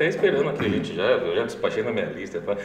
até esperando aqui, gente já, eu já despachei na minha lista. Tá?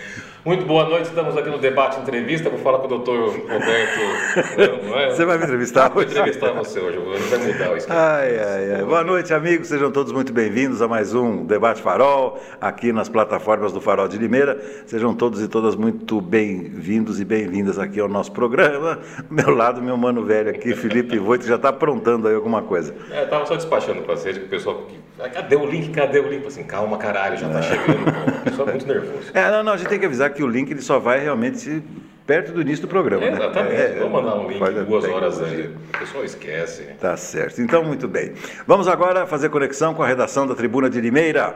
Muito boa noite, estamos aqui no debate entrevista. Vou falar com o doutor Roberto. Não, é? Você vai me entrevistar hoje? Vou entrevistar você hoje, vou mudar o esquema. Ai, ai, ai. Boa noite, amigos, sejam todos muito bem-vindos a mais um Debate Farol, aqui nas plataformas do Farol de Limeira. Sejam todos e todas muito bem-vindos e bem-vindas aqui ao nosso programa. Do meu lado, meu mano velho aqui, Felipe Voito, já está aprontando aí alguma coisa. É, eu tava só despachando com vocês, que o pessoal. Cadê o link? Cadê? cadê o link? Assim, calma, caralho, já tá chegando. Pô. pessoal é muito nervoso. É, não, não, a gente tem que avisar que o link ele só vai realmente perto do início do programa. É, exatamente. Né? É, Vou mandar um link duas horas aí. O pessoal esquece. Tá certo. Então, muito bem. Vamos agora fazer conexão com a redação da Tribuna de Limeira.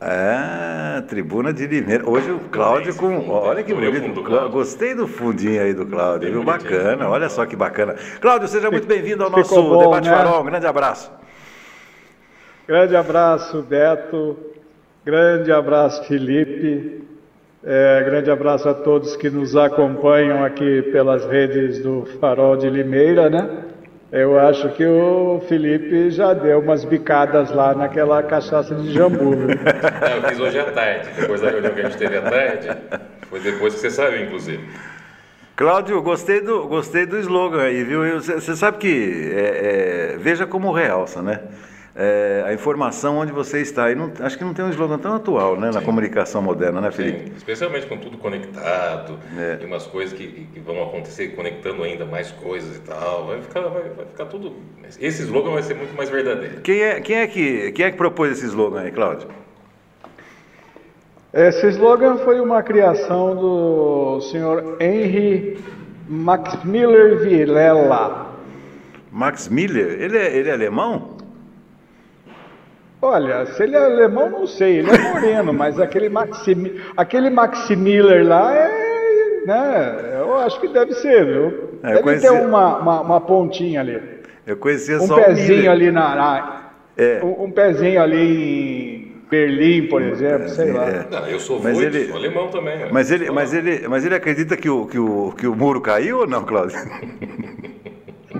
É, Tribuna de Limeira. Hoje o Cláudio com. Olha que bonito. Gostei do fundinho aí do Cláudio. Viu? Bacana. Olha só que bacana. Cláudio, seja muito bem-vindo ao nosso bom, Debate né? Farol. Um grande abraço. Grande abraço, Beto. Grande abraço, Felipe. É, grande abraço a todos que nos acompanham aqui pelas redes do Farol de Limeira, né? Eu acho que o Felipe já deu umas bicadas lá naquela cachaça de jambu. É, eu fiz hoje à tarde, depois da reunião que a gente teve à tarde. Foi depois que você saiu, inclusive. Cláudio, gostei do, gostei do slogan aí, viu? Você sabe que é, é, veja como realça, né? É, a informação onde você está. E não, acho que não tem um slogan tão atual né, na comunicação moderna, né, Felipe? Sim, especialmente com tudo conectado, é. e umas coisas que, que, vão acontecer conectando ainda mais coisas e tal. Vai ficar, vai, vai ficar tudo. Esse slogan vai ser muito mais verdadeiro. Quem é, quem é, que, quem é que propôs esse slogan aí, Cláudio? Esse slogan foi uma criação do senhor Henry Max Miller Vilela. Max Miller? Ele é, ele é alemão? Olha, se ele é alemão, não sei, ele é moreno, mas aquele Maxi, aquele Maxi Miller lá é. Né, eu acho que deve ser, viu? É, deve conheci... ter uma, uma, uma, pontinha ali. Eu conhecia um só pezinho ali na. na é. um, um, pezinho ali em Berlim, por exemplo, sei lá. É. Não, eu sou mas ele, sou alemão também. Né? Mas ele, mas, ele, mas ele acredita que o, que, o, que o muro caiu ou não, Cláudio?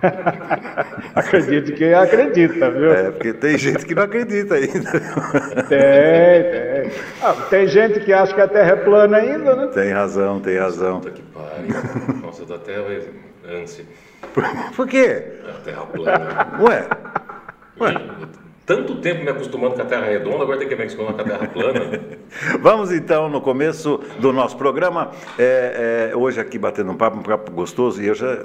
Acredite quem acredita, viu? É, porque tem gente que não acredita ainda. Tem, tem. Ah, tem gente que acha que a Terra é plana ainda, né? Tem razão, tem razão. Puta que pariu. Nossa, da Terra é ânsia. Por quê? A Terra plana. Ué? Ué? Tanto tempo me acostumando com a Terra redonda, agora tem que me acostumar com a Terra plana. Vamos então no começo do nosso programa. É, é, hoje aqui batendo um papo, um papo gostoso, e eu já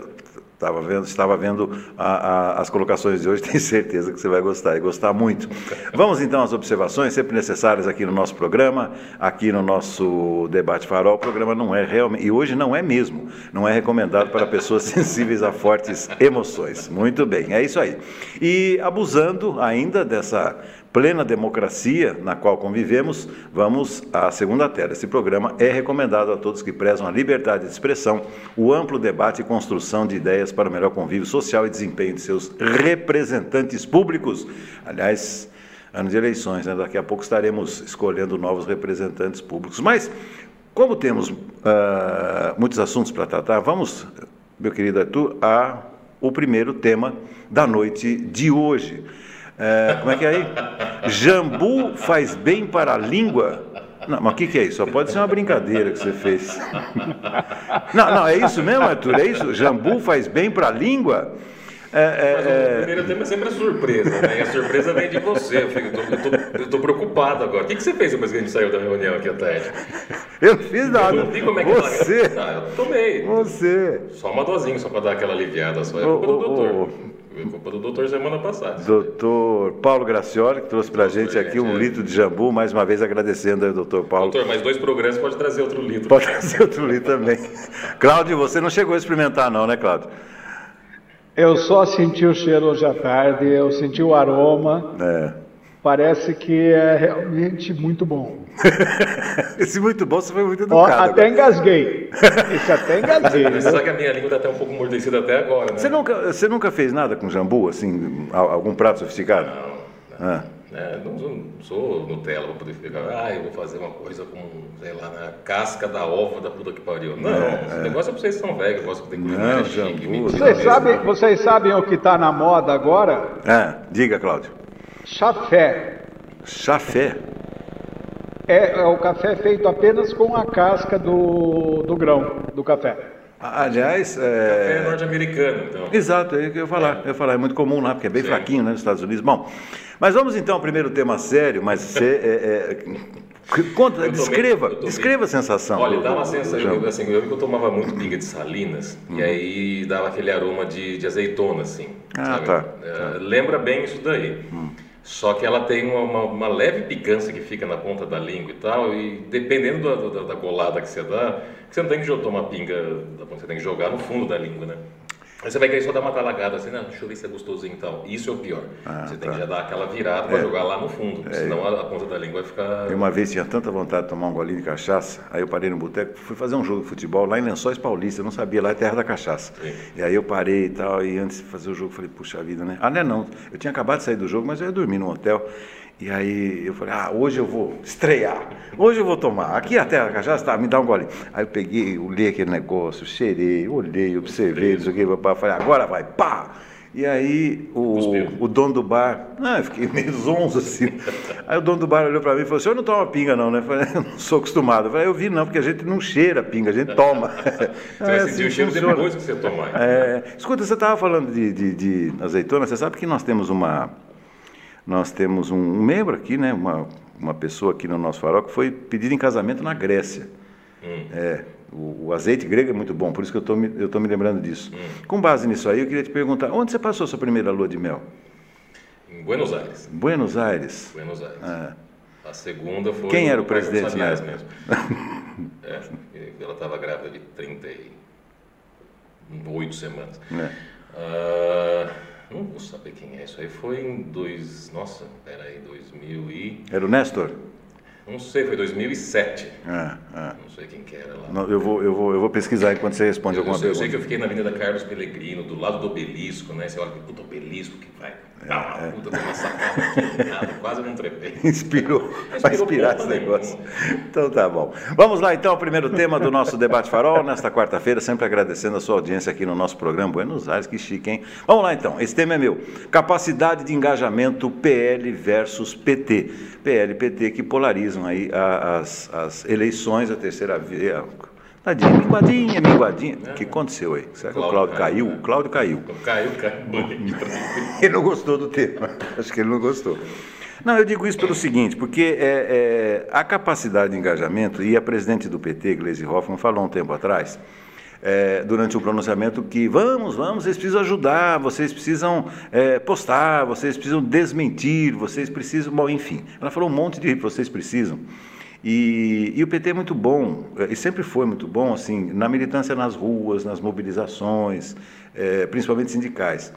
Estava vendo, estava vendo a, a, as colocações de hoje, tenho certeza que você vai gostar e gostar muito. Vamos então às observações, sempre necessárias aqui no nosso programa, aqui no nosso Debate Farol. O programa não é realmente, e hoje não é mesmo, não é recomendado para pessoas sensíveis a fortes emoções. Muito bem, é isso aí. E abusando ainda dessa plena democracia na qual convivemos, vamos à segunda tela. Esse programa é recomendado a todos que prezam a liberdade de expressão, o amplo debate e construção de ideias para o melhor convívio social e desempenho de seus representantes públicos. Aliás, ano de eleições, né? daqui a pouco estaremos escolhendo novos representantes públicos. Mas, como temos uh, muitos assuntos para tratar, vamos, meu querido Arthur, a o primeiro tema da noite de hoje. É, como é que é aí? Jambu faz bem para a língua? Não, mas o que, que é isso? Só pode ser uma brincadeira que você fez. Não, não, é isso mesmo, Arthur? É isso? Jambu faz bem para a língua? É, é, mas o é. primeiro tema é sempre a surpresa, né? E a surpresa vem de você. Eu, tô, preocupado agora. O que, que você fez depois que a gente saiu da reunião aqui à tarde? Eu não fiz nada. Eu não vi como é que você. Tá, eu tomei. Você. Só uma dosinha, só para dar aquela aliviada. Só é culpa do doutor. Culpa do doutor semana passada. Doutor Paulo Gracioli, que trouxe para a gente aqui um é. litro de jambu, mais uma vez agradecendo ao doutor Paulo. Doutor, mais dois programas pode trazer outro litro. Pode trazer outro litro também. Cláudio, você não chegou a experimentar não, né, Cláudio? Eu só senti o cheiro hoje à tarde, eu senti o aroma. É. Parece que é realmente muito bom. Esse muito bom, você foi muito educado. Ó, até agora. engasguei. Isso até engasguei. Você sabe que a minha língua está até um pouco mordecida até agora, né? Você nunca, você nunca fez nada com jambu, assim, algum prato sofisticado? Não. não. Ah. É, não, não, sou Nutella para poder ficar, ah, eu vou fazer uma coisa com, sei lá, na casca da ova da puta que pariu. Não, é, esse é. negócio é pra vocês que são velhos, gosto de culinária chique, vocês sabem, vocês sabem o que está na moda agora? É, diga, Cláudio. Chafé. Chafé? É, é, o café é feito apenas com a casca do, do grão do café. Aliás, é... Café norte-americano, então. Exato, é o que eu ia falar. É. Eu ia falar, é muito comum lá, porque é bem Sim. fraquinho né, nos Estados Unidos. Bom, mas vamos então ao primeiro tema sério, mas você, é, é, conta, eu descreva, tomei, descreva a sensação. Olha, dá uma sensação, eu, assim, eu que eu tomava muito pinga de salinas, e aí dava aquele aroma de, de azeitona, assim. Ah, sabe? tá. É, lembra bem isso daí. Hum. Só que ela tem uma, uma, uma, leve picância que fica na ponta da língua e tal, e dependendo da, da, da golada que você dá, você não tem que tomar pinga, você tem que jogar no fundo da língua, né? Aí você vai querer só dar uma talagada assim, não, deixa eu ver se é gostosinho e tal. Isso é o pior. Ah, você tá. tem que já dar aquela virada para é. jogar lá no fundo, é. senão a, a, ponta da língua vai ficar. Eu uma vez tinha tanta vontade de tomar um golinho de cachaça, aí eu parei no boteco, fui fazer um jogo de futebol lá em Lençóis Paulista, eu não sabia, lá é terra da cachaça. Sim. E aí eu parei e tal, e antes de fazer o jogo, falei, puxa vida, né? Ah, não é não. Eu tinha acabado de sair do jogo, mas eu ia dormir no hotel. E aí eu falei, ah, hoje eu vou estrear, hoje eu vou tomar. Aqui até a cachaça, tá, me dá um gole. Aí eu peguei, olhei aquele negócio, cheirei, olhei, observei, não sei o que, falei, agora vai, pá! E aí o, o dono do bar, ah, eu fiquei meio zonzo assim. Aí o dono do bar olhou para mim e falou: o senhor não toma pinga, não, né? Eu falei, eu não sou acostumado. Eu falei, eu vi não, porque a gente não cheira pinga, a gente toma. Você vai sentir assim o cheiro depois que você tomar. É, escuta, você estava falando de, de, de azeitona, você sabe que nós temos uma nós temos um, um, membro aqui, né, uma, uma pessoa aqui no nosso farol que foi pedido em casamento na Grécia. Hum. É, o, o, azeite grego é muito bom, por isso que eu estou me, eu tô me lembrando disso. Hum. Com base nisso aí, eu queria te perguntar, onde você passou a sua primeira lua de mel? Em Buenos Aires. Buenos Aires? Buenos Aires. Ah. A segunda foi... Quem era o presidente na época? Mesmo. é, ela estava grávida de 38 semanas. É. Uh, não vou saber quem é. Isso aí foi em dois. Nossa, peraí, 2000 e. Era o Nestor? Não sei, foi 2007. Ah, ah. Não sei quem que era lá. Não, eu, vou, eu, vou, eu vou pesquisar enquanto você responde eu, alguma eu sei, pergunta. Eu sei que eu fiquei na Avenida Carlos Pellegrino, do lado do obelisco, né? Você olha que puta obelisco que vai. É, ah, é. puta, uma sacada aqui, nada, quase não trepei. Inspirou, vai inspirar esse negócio. Então tá bom. Vamos lá então ao primeiro tema do nosso debate farol, nesta quarta-feira, sempre agradecendo a sua audiência aqui no nosso programa Buenos Aires, que chique, hein? Vamos lá então, esse tema é meu. Capacidade de engajamento PL versus PT. PL e PT que polarizam aí as, as eleições, a terceira via Tadinha, minguadinha, minguadinha. O que aconteceu aí? Será que o Cláudio caiu? O Cláudio caiu. Caiu, caiu. ele não gostou do tema. Acho que ele não gostou. Não, eu digo isso pelo seguinte, porque é, é, a capacidade de engajamento, e a presidente do PT, Gleisi Hoffmann, falou um tempo atrás, é, durante o pronunciamento, que vamos, vamos, vocês precisam ajudar, vocês precisam é, postar, vocês precisam desmentir, vocês precisam, bom, enfim. Ela falou um monte de vocês precisam. E, e, o PT é muito bom, é, e sempre foi muito bom, assim, na militância nas ruas, nas mobilizações, é, principalmente sindicais.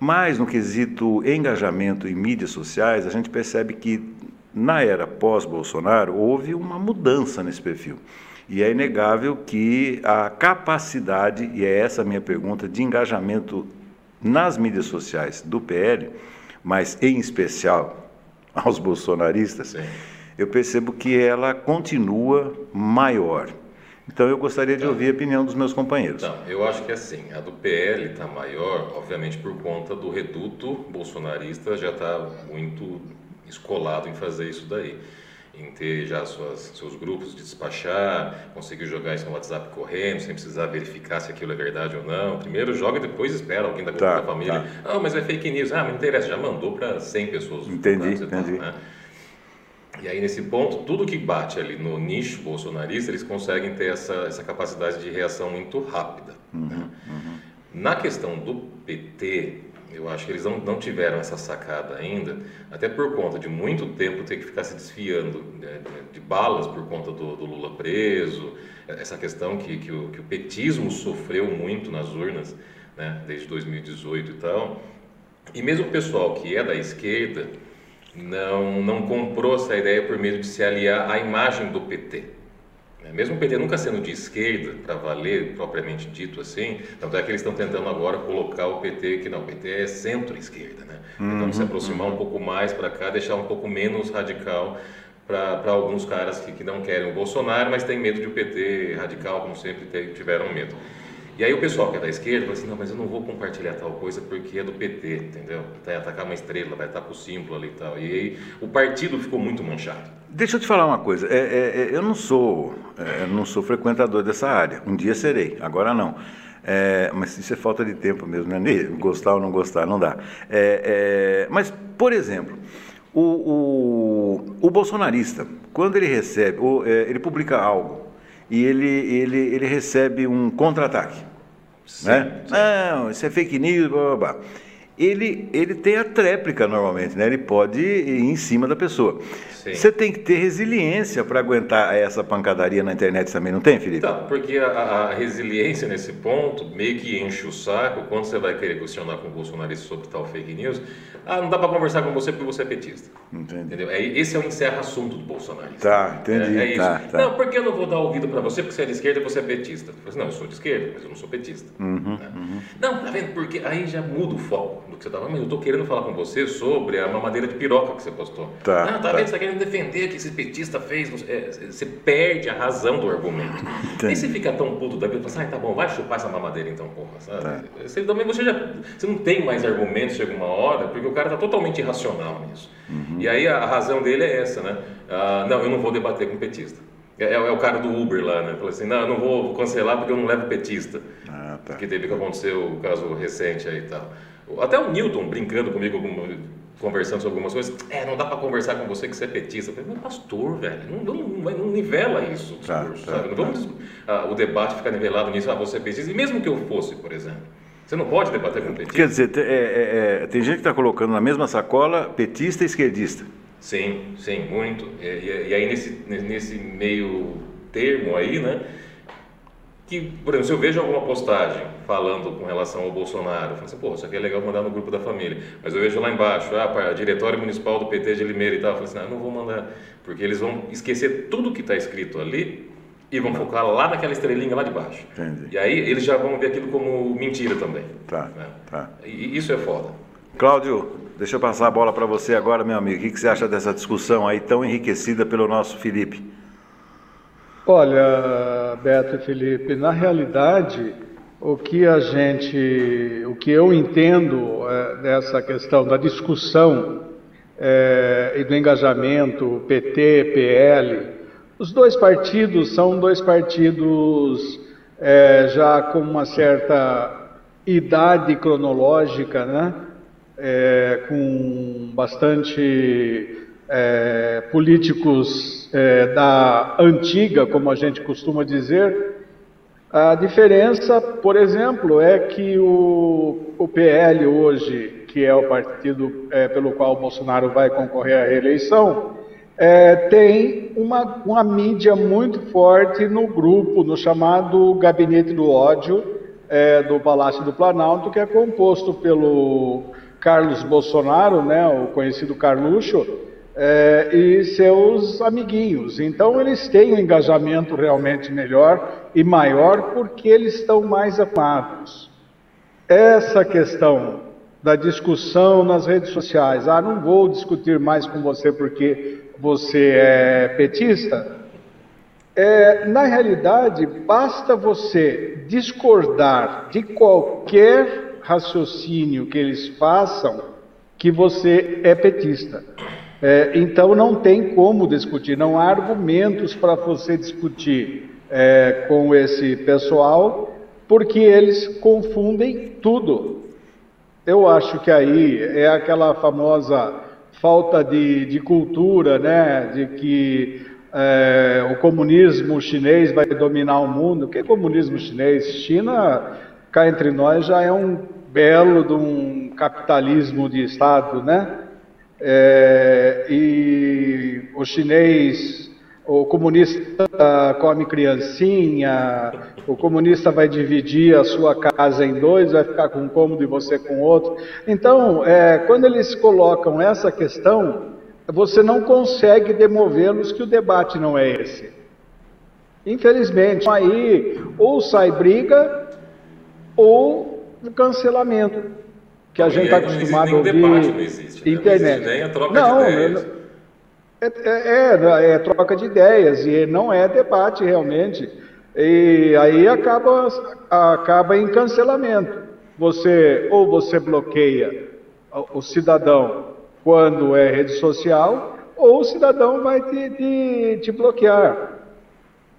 Mas no quesito engajamento em mídias sociais, a gente percebe que na era pós-Bolsonaro houve uma mudança nesse perfil. E é inegável que a capacidade, e é essa a minha pergunta, de engajamento nas mídias sociais do PL, mas em especial aos bolsonaristas, Sim eu percebo que ela continua maior. Então eu gostaria de ouvir a opinião dos meus companheiros. Não, eu acho que assim, a do PL está maior, obviamente por conta do reduto bolsonarista já está muito escolado em fazer isso daí. Em ter já suas, seus grupos de despachar, conseguir jogar isso no WhatsApp correndo, sem precisar verificar se aquilo é verdade ou não. Primeiro joga e depois espera alguém da, tá, da família. Tá. Ah, mas é fake news. Ah, não interessa, já mandou para 100 pessoas. Entendi, entendi. Tá, né? E aí, nesse ponto, tudo que bate ali no nicho bolsonarista, eles conseguem ter essa, essa capacidade de reação muito rápida. Uhum, né? uhum. Na questão do PT, eu acho que eles não, não tiveram essa sacada ainda, até por conta de muito tempo ter que ficar se desfiando né, de, balas por conta do, do, Lula preso, essa questão que, que, o, que o petismo sofreu muito nas urnas, né, desde 2018 e tal. E mesmo o pessoal que é da esquerda, não, não comprou essa ideia por medo de se aliar à imagem do PT. Né? Mesmo o PT nunca sendo de esquerda, para valer propriamente dito assim, tanto é que eles estão tentando agora colocar o PT, que não, o PT é centro-esquerda, né? Tentando uhum, se aproximar uhum. um pouco mais para cá, deixar um pouco menos radical para alguns caras que, que não querem o Bolsonaro, mas têm medo de o PT radical, como sempre tiveram medo. E aí o pessoal que é da esquerda fala assim, não, mas eu não vou compartilhar tal coisa porque é do PT, entendeu? Vai atacar uma estrela, vai estar com o símbolo ali e tal. E aí o partido ficou muito manchado. Deixa eu te falar uma coisa, é, é, é eu não sou, é, não sou frequentador dessa área, um dia serei, agora não. É, mas isso é falta de tempo mesmo, né? Gostar ou não gostar, não dá. É, mas, por exemplo, o, o, o, bolsonarista, quando ele recebe, é, ele publica algo e ele, ele, ele recebe um contra-ataque, né? Não, isso é fake news, blá, blá, blá. Ele, ele tem a tréplica normalmente, né? Ele pode ir em cima da pessoa. Sim. Você tem que ter resiliência para aguentar essa pancadaria na internet também, não tem, Felipe? Tá, porque a, a, resiliência nesse ponto meio que enche o saco quando você vai querer questionar com o bolsonarista sobre tal fake news. Ah, não dá para conversar com você porque você é petista. Entendi. Entendeu? É, esse é o encerra-assunto do bolsonarista. Tá, entendi. É, é isso. Tá, tá. Não, porque eu não vou dar ouvido para você porque você é de esquerda e você é petista. Eu assim, não, eu sou de esquerda, mas eu não sou petista. Uhum, né? uhum. Não, tá vendo? Porque aí já muda o foco do que você estava. Mas eu estou querendo falar com você sobre a mamadeira de piroca que você postou. Tá, ah, tá, tá. vendo? Você tá querendo defender que esse petista fez, você, é, você perde a razão do argumento. Entendi. Nem você fica tão puto da vida, fala assim, ah, tá bom, vai chupar essa mamadeira então, porra, sabe? Tá. Você, também, você, já, você não tem mais argumentos, chega uma hora, porque o cara está totalmente irracional nisso. Uhum. E aí a, a, razão dele é essa, né? Ah, não, eu não vou debater com petista. É, é, é, o cara do Uber lá, né? Falou assim, não, eu não vou cancelar porque eu não levo petista. Ah, tá. Que teve que acontecer o caso recente aí e tal. Até o Newton brincando comigo conversando sobre algumas coisas, é, não dá para conversar com você que você é petista. Eu falei, mas pastor, velho, não, não, não nivela isso, tá, discurso, tá, sabe? Não vamos ah, o debate ficar nivelado nisso, ah, você é petista, e mesmo que eu fosse, por exemplo. Você não pode debater com petista. Quer dizer, é, é, é, tem gente que está colocando na mesma sacola petista e esquerdista. Sim, sim, muito. E, e, e aí nesse, nesse meio termo aí, né? Que, por exemplo, se eu vejo alguma postagem falando com relação ao Bolsonaro, eu falo assim, pô, isso aqui é legal mandar no grupo da família. Mas eu vejo lá embaixo, ah, diretório municipal do PT de Limeira e tal, eu falo assim, não, eu não vou mandar, porque eles vão esquecer tudo que está escrito ali e vão focar lá naquela estrelinha lá de baixo. Entendi. E aí eles já vão ver aquilo como mentira também. Tá, né? tá. E isso é foda. Cláudio, deixa eu passar a bola para você agora, meu amigo. O que você acha dessa discussão aí tão enriquecida pelo nosso Felipe? Olha, Beto e Felipe, na realidade, o que a gente, o que eu entendo é, dessa questão da discussão é, e do engajamento PT, PL, os dois partidos são dois partidos é, já com uma certa idade cronológica, né? É, com bastante é, políticos é, da antiga, como a gente costuma dizer. A diferença, por exemplo, é que o, o PL hoje, que é o partido é, pelo qual Bolsonaro vai concorrer à reeleição, é, tem uma, uma mídia muito forte no grupo, no chamado Gabinete do Ódio é, do Palácio do Planalto, que é composto pelo Carlos Bolsonaro, né, o conhecido Carluxo, é, e seus amiguinhos. Então, eles têm um engajamento realmente melhor e maior porque eles estão mais amados. Essa questão da discussão nas redes sociais, ah, não vou discutir mais com você porque você é petista. É, na realidade, basta você discordar de qualquer raciocínio que eles façam que você é petista. É, então não tem como discutir, não há argumentos para você discutir é, com esse pessoal, porque eles confundem tudo. Eu acho que aí é aquela famosa falta de, de cultura, né, de que é, o comunismo chinês vai dominar o mundo. O que é comunismo chinês? China, cá entre nós, já é um belo de um capitalismo de Estado, né? É, e o chinês, o comunista come criancinha, o comunista vai dividir a sua casa em dois, vai ficar com um cômodo e você com outro. Então, é, quando eles colocam essa questão, você não consegue demovê-los que o debate não é esse. Infelizmente, aí ou sai briga ou cancelamento que a gente está acostumado a ouvir. Debate, não existe, né? internet. Não, existe troca não, de ideias. É, é, é, é, troca de ideias e não é debate realmente. E aí acaba, acaba em cancelamento. Você ou você bloqueia o cidadão quando é rede social, ou o cidadão vai te, te, te bloquear.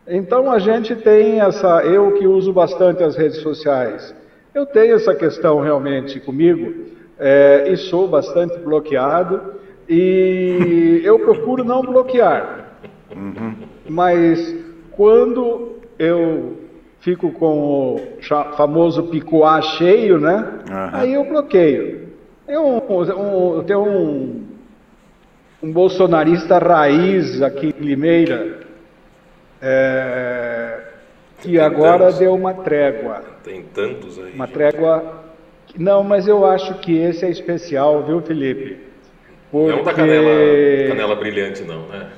Então a gente tem essa, eu que uso bastante as redes sociais, eu tenho essa questão realmente comigo é, e sou bastante bloqueado e eu procuro não bloquear. Uhum. Mas quando eu fico com o famoso picoá cheio, né? Uhum. Aí eu bloqueio. Tem um, um, tem um, um bolsonarista raiz aqui em Limeira, é, que agora deu uma trégua. Tem tantos aí. Uma trégua. Não, mas eu acho que esse é especial, viu, Felipe? Porque... Não é um da canela, canela brilhante, não, né?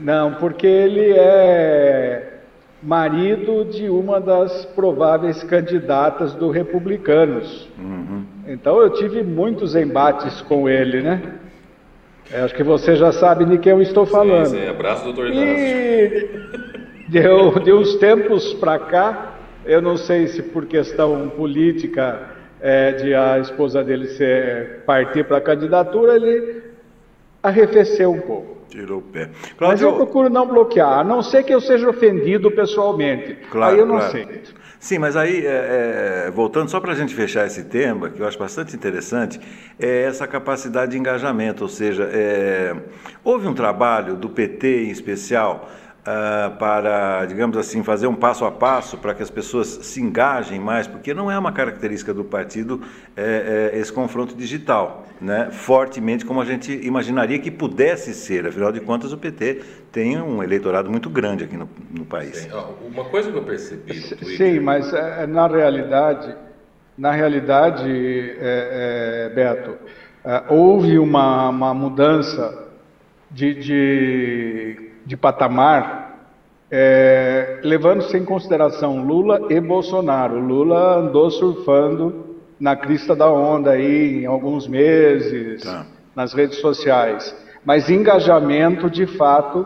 Não, porque ele é marido de uma das prováveis candidatas do Republicanos. Uhum. Então eu tive muitos embates com ele, né? É, acho que você já sabe de quem eu estou falando. Sim, sim. abraço, doutor E deu, de uns tempos para cá, eu não sei se por questão política é, de a esposa dele ser, partir para a candidatura, ele arrefeceu um pouco. Tirou o pé. Cláudio... Mas eu procuro não bloquear, a não ser que eu seja ofendido pessoalmente. Claro, aí eu não claro. sei. Sim, mas aí, é, é, voltando só para a gente fechar esse tema, que eu acho bastante interessante, é essa capacidade de engajamento, ou seja, é, houve um trabalho do PT em especial uh, para, digamos assim, fazer um passo a passo para que as pessoas se engajem mais, porque não é uma característica do partido é, é, esse confronto digital, né? fortemente como a gente imaginaria que pudesse ser. Afinal de contas, o PT tem um eleitorado muito grande aqui no, no país. Sim. Uma coisa que eu percebi. Sim, mas é, na realidade, na realidade, é, é, Beto, é, houve uma, uma mudança de, de de patamar, é, levando-se em consideração Lula e Bolsonaro. Lula andou surfando na crista da onda aí em alguns meses, tá. nas redes sociais. Mas engajamento, de fato,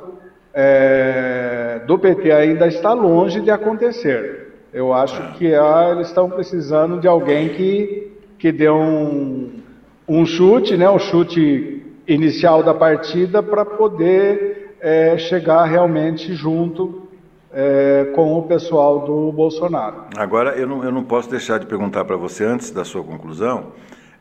é, do PT ainda está longe de acontecer. Eu acho tá. que ah, eles estão precisando de alguém que, que dê um, um chute, né, um chute inicial da partida para poder é, chegar realmente junto é, com o pessoal do Bolsonaro. Agora, eu não, eu não posso deixar de perguntar para você, antes da sua conclusão,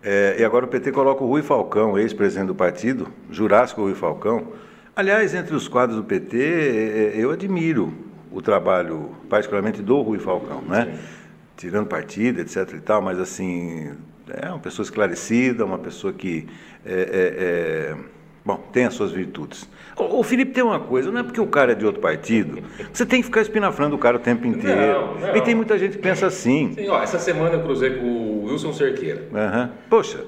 é, e agora o PT coloca o Rui Falcão, ex-presidente do partido, Jurássico Rui Falcão. Aliás, entre os quadros do PT, é, é, eu admiro o trabalho, particularmente do Rui Falcão, né? Sim. Tirando partido, etc e tal, mas assim, é uma pessoa esclarecida, uma pessoa que é, é Bom, tem as suas virtudes. O, o, Felipe tem uma coisa, não é porque o cara é de outro partido, você tem que ficar espinafrando o cara o tempo inteiro. Não, não. E tem muita gente que pensa assim. Sim, ó, essa semana eu cruzei com o Wilson Cerqueira. Uhum. Poxa,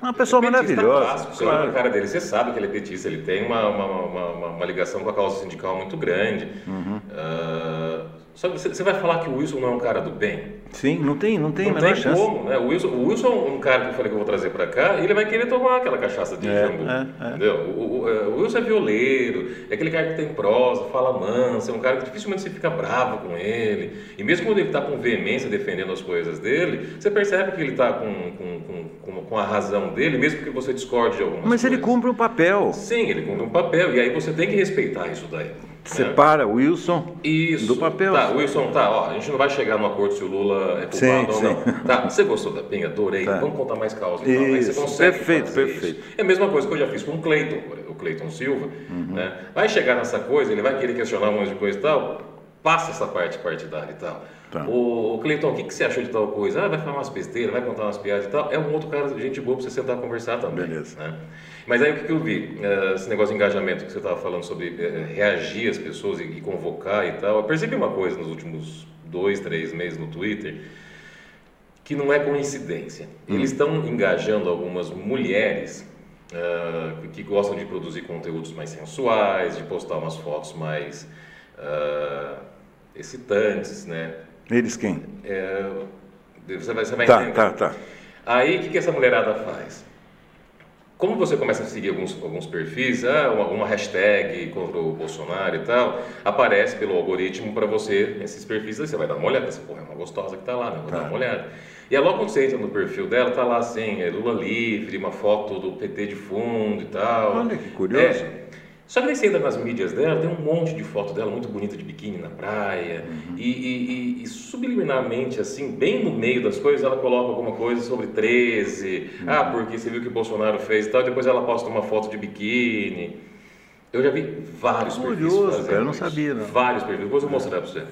uma pessoa é maravilhosa. Clássico, você claro. olha cara dele, você sabe que ele é petista, ele tem uma, uma, uma, uma ligação com a causa sindical muito grande. Uhum. Uh, que você, vai falar que o Wilson não é um cara do bem? Sim, não tem, não tem não tem chance. como, né? O Wilson, o Wilson é um cara que eu falei que eu vou trazer para cá, e ele vai querer tomar aquela cachaça de é, jambu, é, é. entendeu? O, o, é, o, Wilson é violeiro, é aquele cara que tem prosa, fala manso, é um cara que dificilmente você fica bravo com ele. E mesmo quando ele está com veemência defendendo as coisas dele, você percebe que ele está com, com, com, com, a razão dele, mesmo que você discorde de algumas Mas coisas. ele cumpre um papel. Sim, ele cumpre um papel, e aí você tem que respeitar isso daí. Separa o Wilson Isso. do papel. Tá, Wilson, tá, ó, a gente não vai chegar no acordo se o Lula é culpado ou não. Tá, você gostou da pinga? Adorei. Tá. Vamos contar mais causa. Então. Aí você consegue perfeito, perfeito. Isso. É a mesma coisa que eu já fiz com o Cleiton, o Cleiton Silva. Uhum. Né? Vai chegar nessa coisa, ele vai querer questionar um monte de coisa e tal, passa essa parte partidária e tal. Tá. O, o Cleiton, o que, que você achou de tal coisa? Ah, vai falar umas besteiras, vai contar umas piadas e tal. É um outro cara, gente boa para você sentar e conversar também. Beleza. Né? Mas aí o que, que eu vi? Uh, esse negócio de engajamento que você estava falando sobre uh, reagir às pessoas e, convocar e tal. Eu percebi uma coisa nos últimos dois, três meses no Twitter que não é coincidência. Hum. Eles estão engajando algumas mulheres uh, que gostam de produzir conteúdos mais sensuais, de postar umas fotos mais excitantes, né? Eles quem? É, você vai, você vai tá, entender. Tá, tá. Aí o que, que essa mulherada faz? Como você começa a seguir alguns, alguns perfis, ah, uma, uma, hashtag contra o Bolsonaro e tal, aparece pelo algoritmo para você esses perfis, aí você vai dar uma olhada, você, porra, é uma gostosa que tá lá, né? Vou tá. dar uma olhada. E aí logo quando você entra no perfil dela, tá lá assim, é Lula livre, uma foto do PT de fundo e tal. Olha que curioso. É, só que daí você entra nas mídias dela, tem um monte de foto dela muito bonita de biquíni na praia. Uhum. E, e, e, subliminarmente, assim, bem no meio das coisas, ela coloca alguma coisa sobre 13. Uhum. Ah, porque você viu o que o Bolsonaro fez e tal. Depois ela posta uma foto de biquíni. Eu já vi vários Curioso, perfis cara, eu não sabia, não. Vários perfis. Depois eu vou mostrar para você.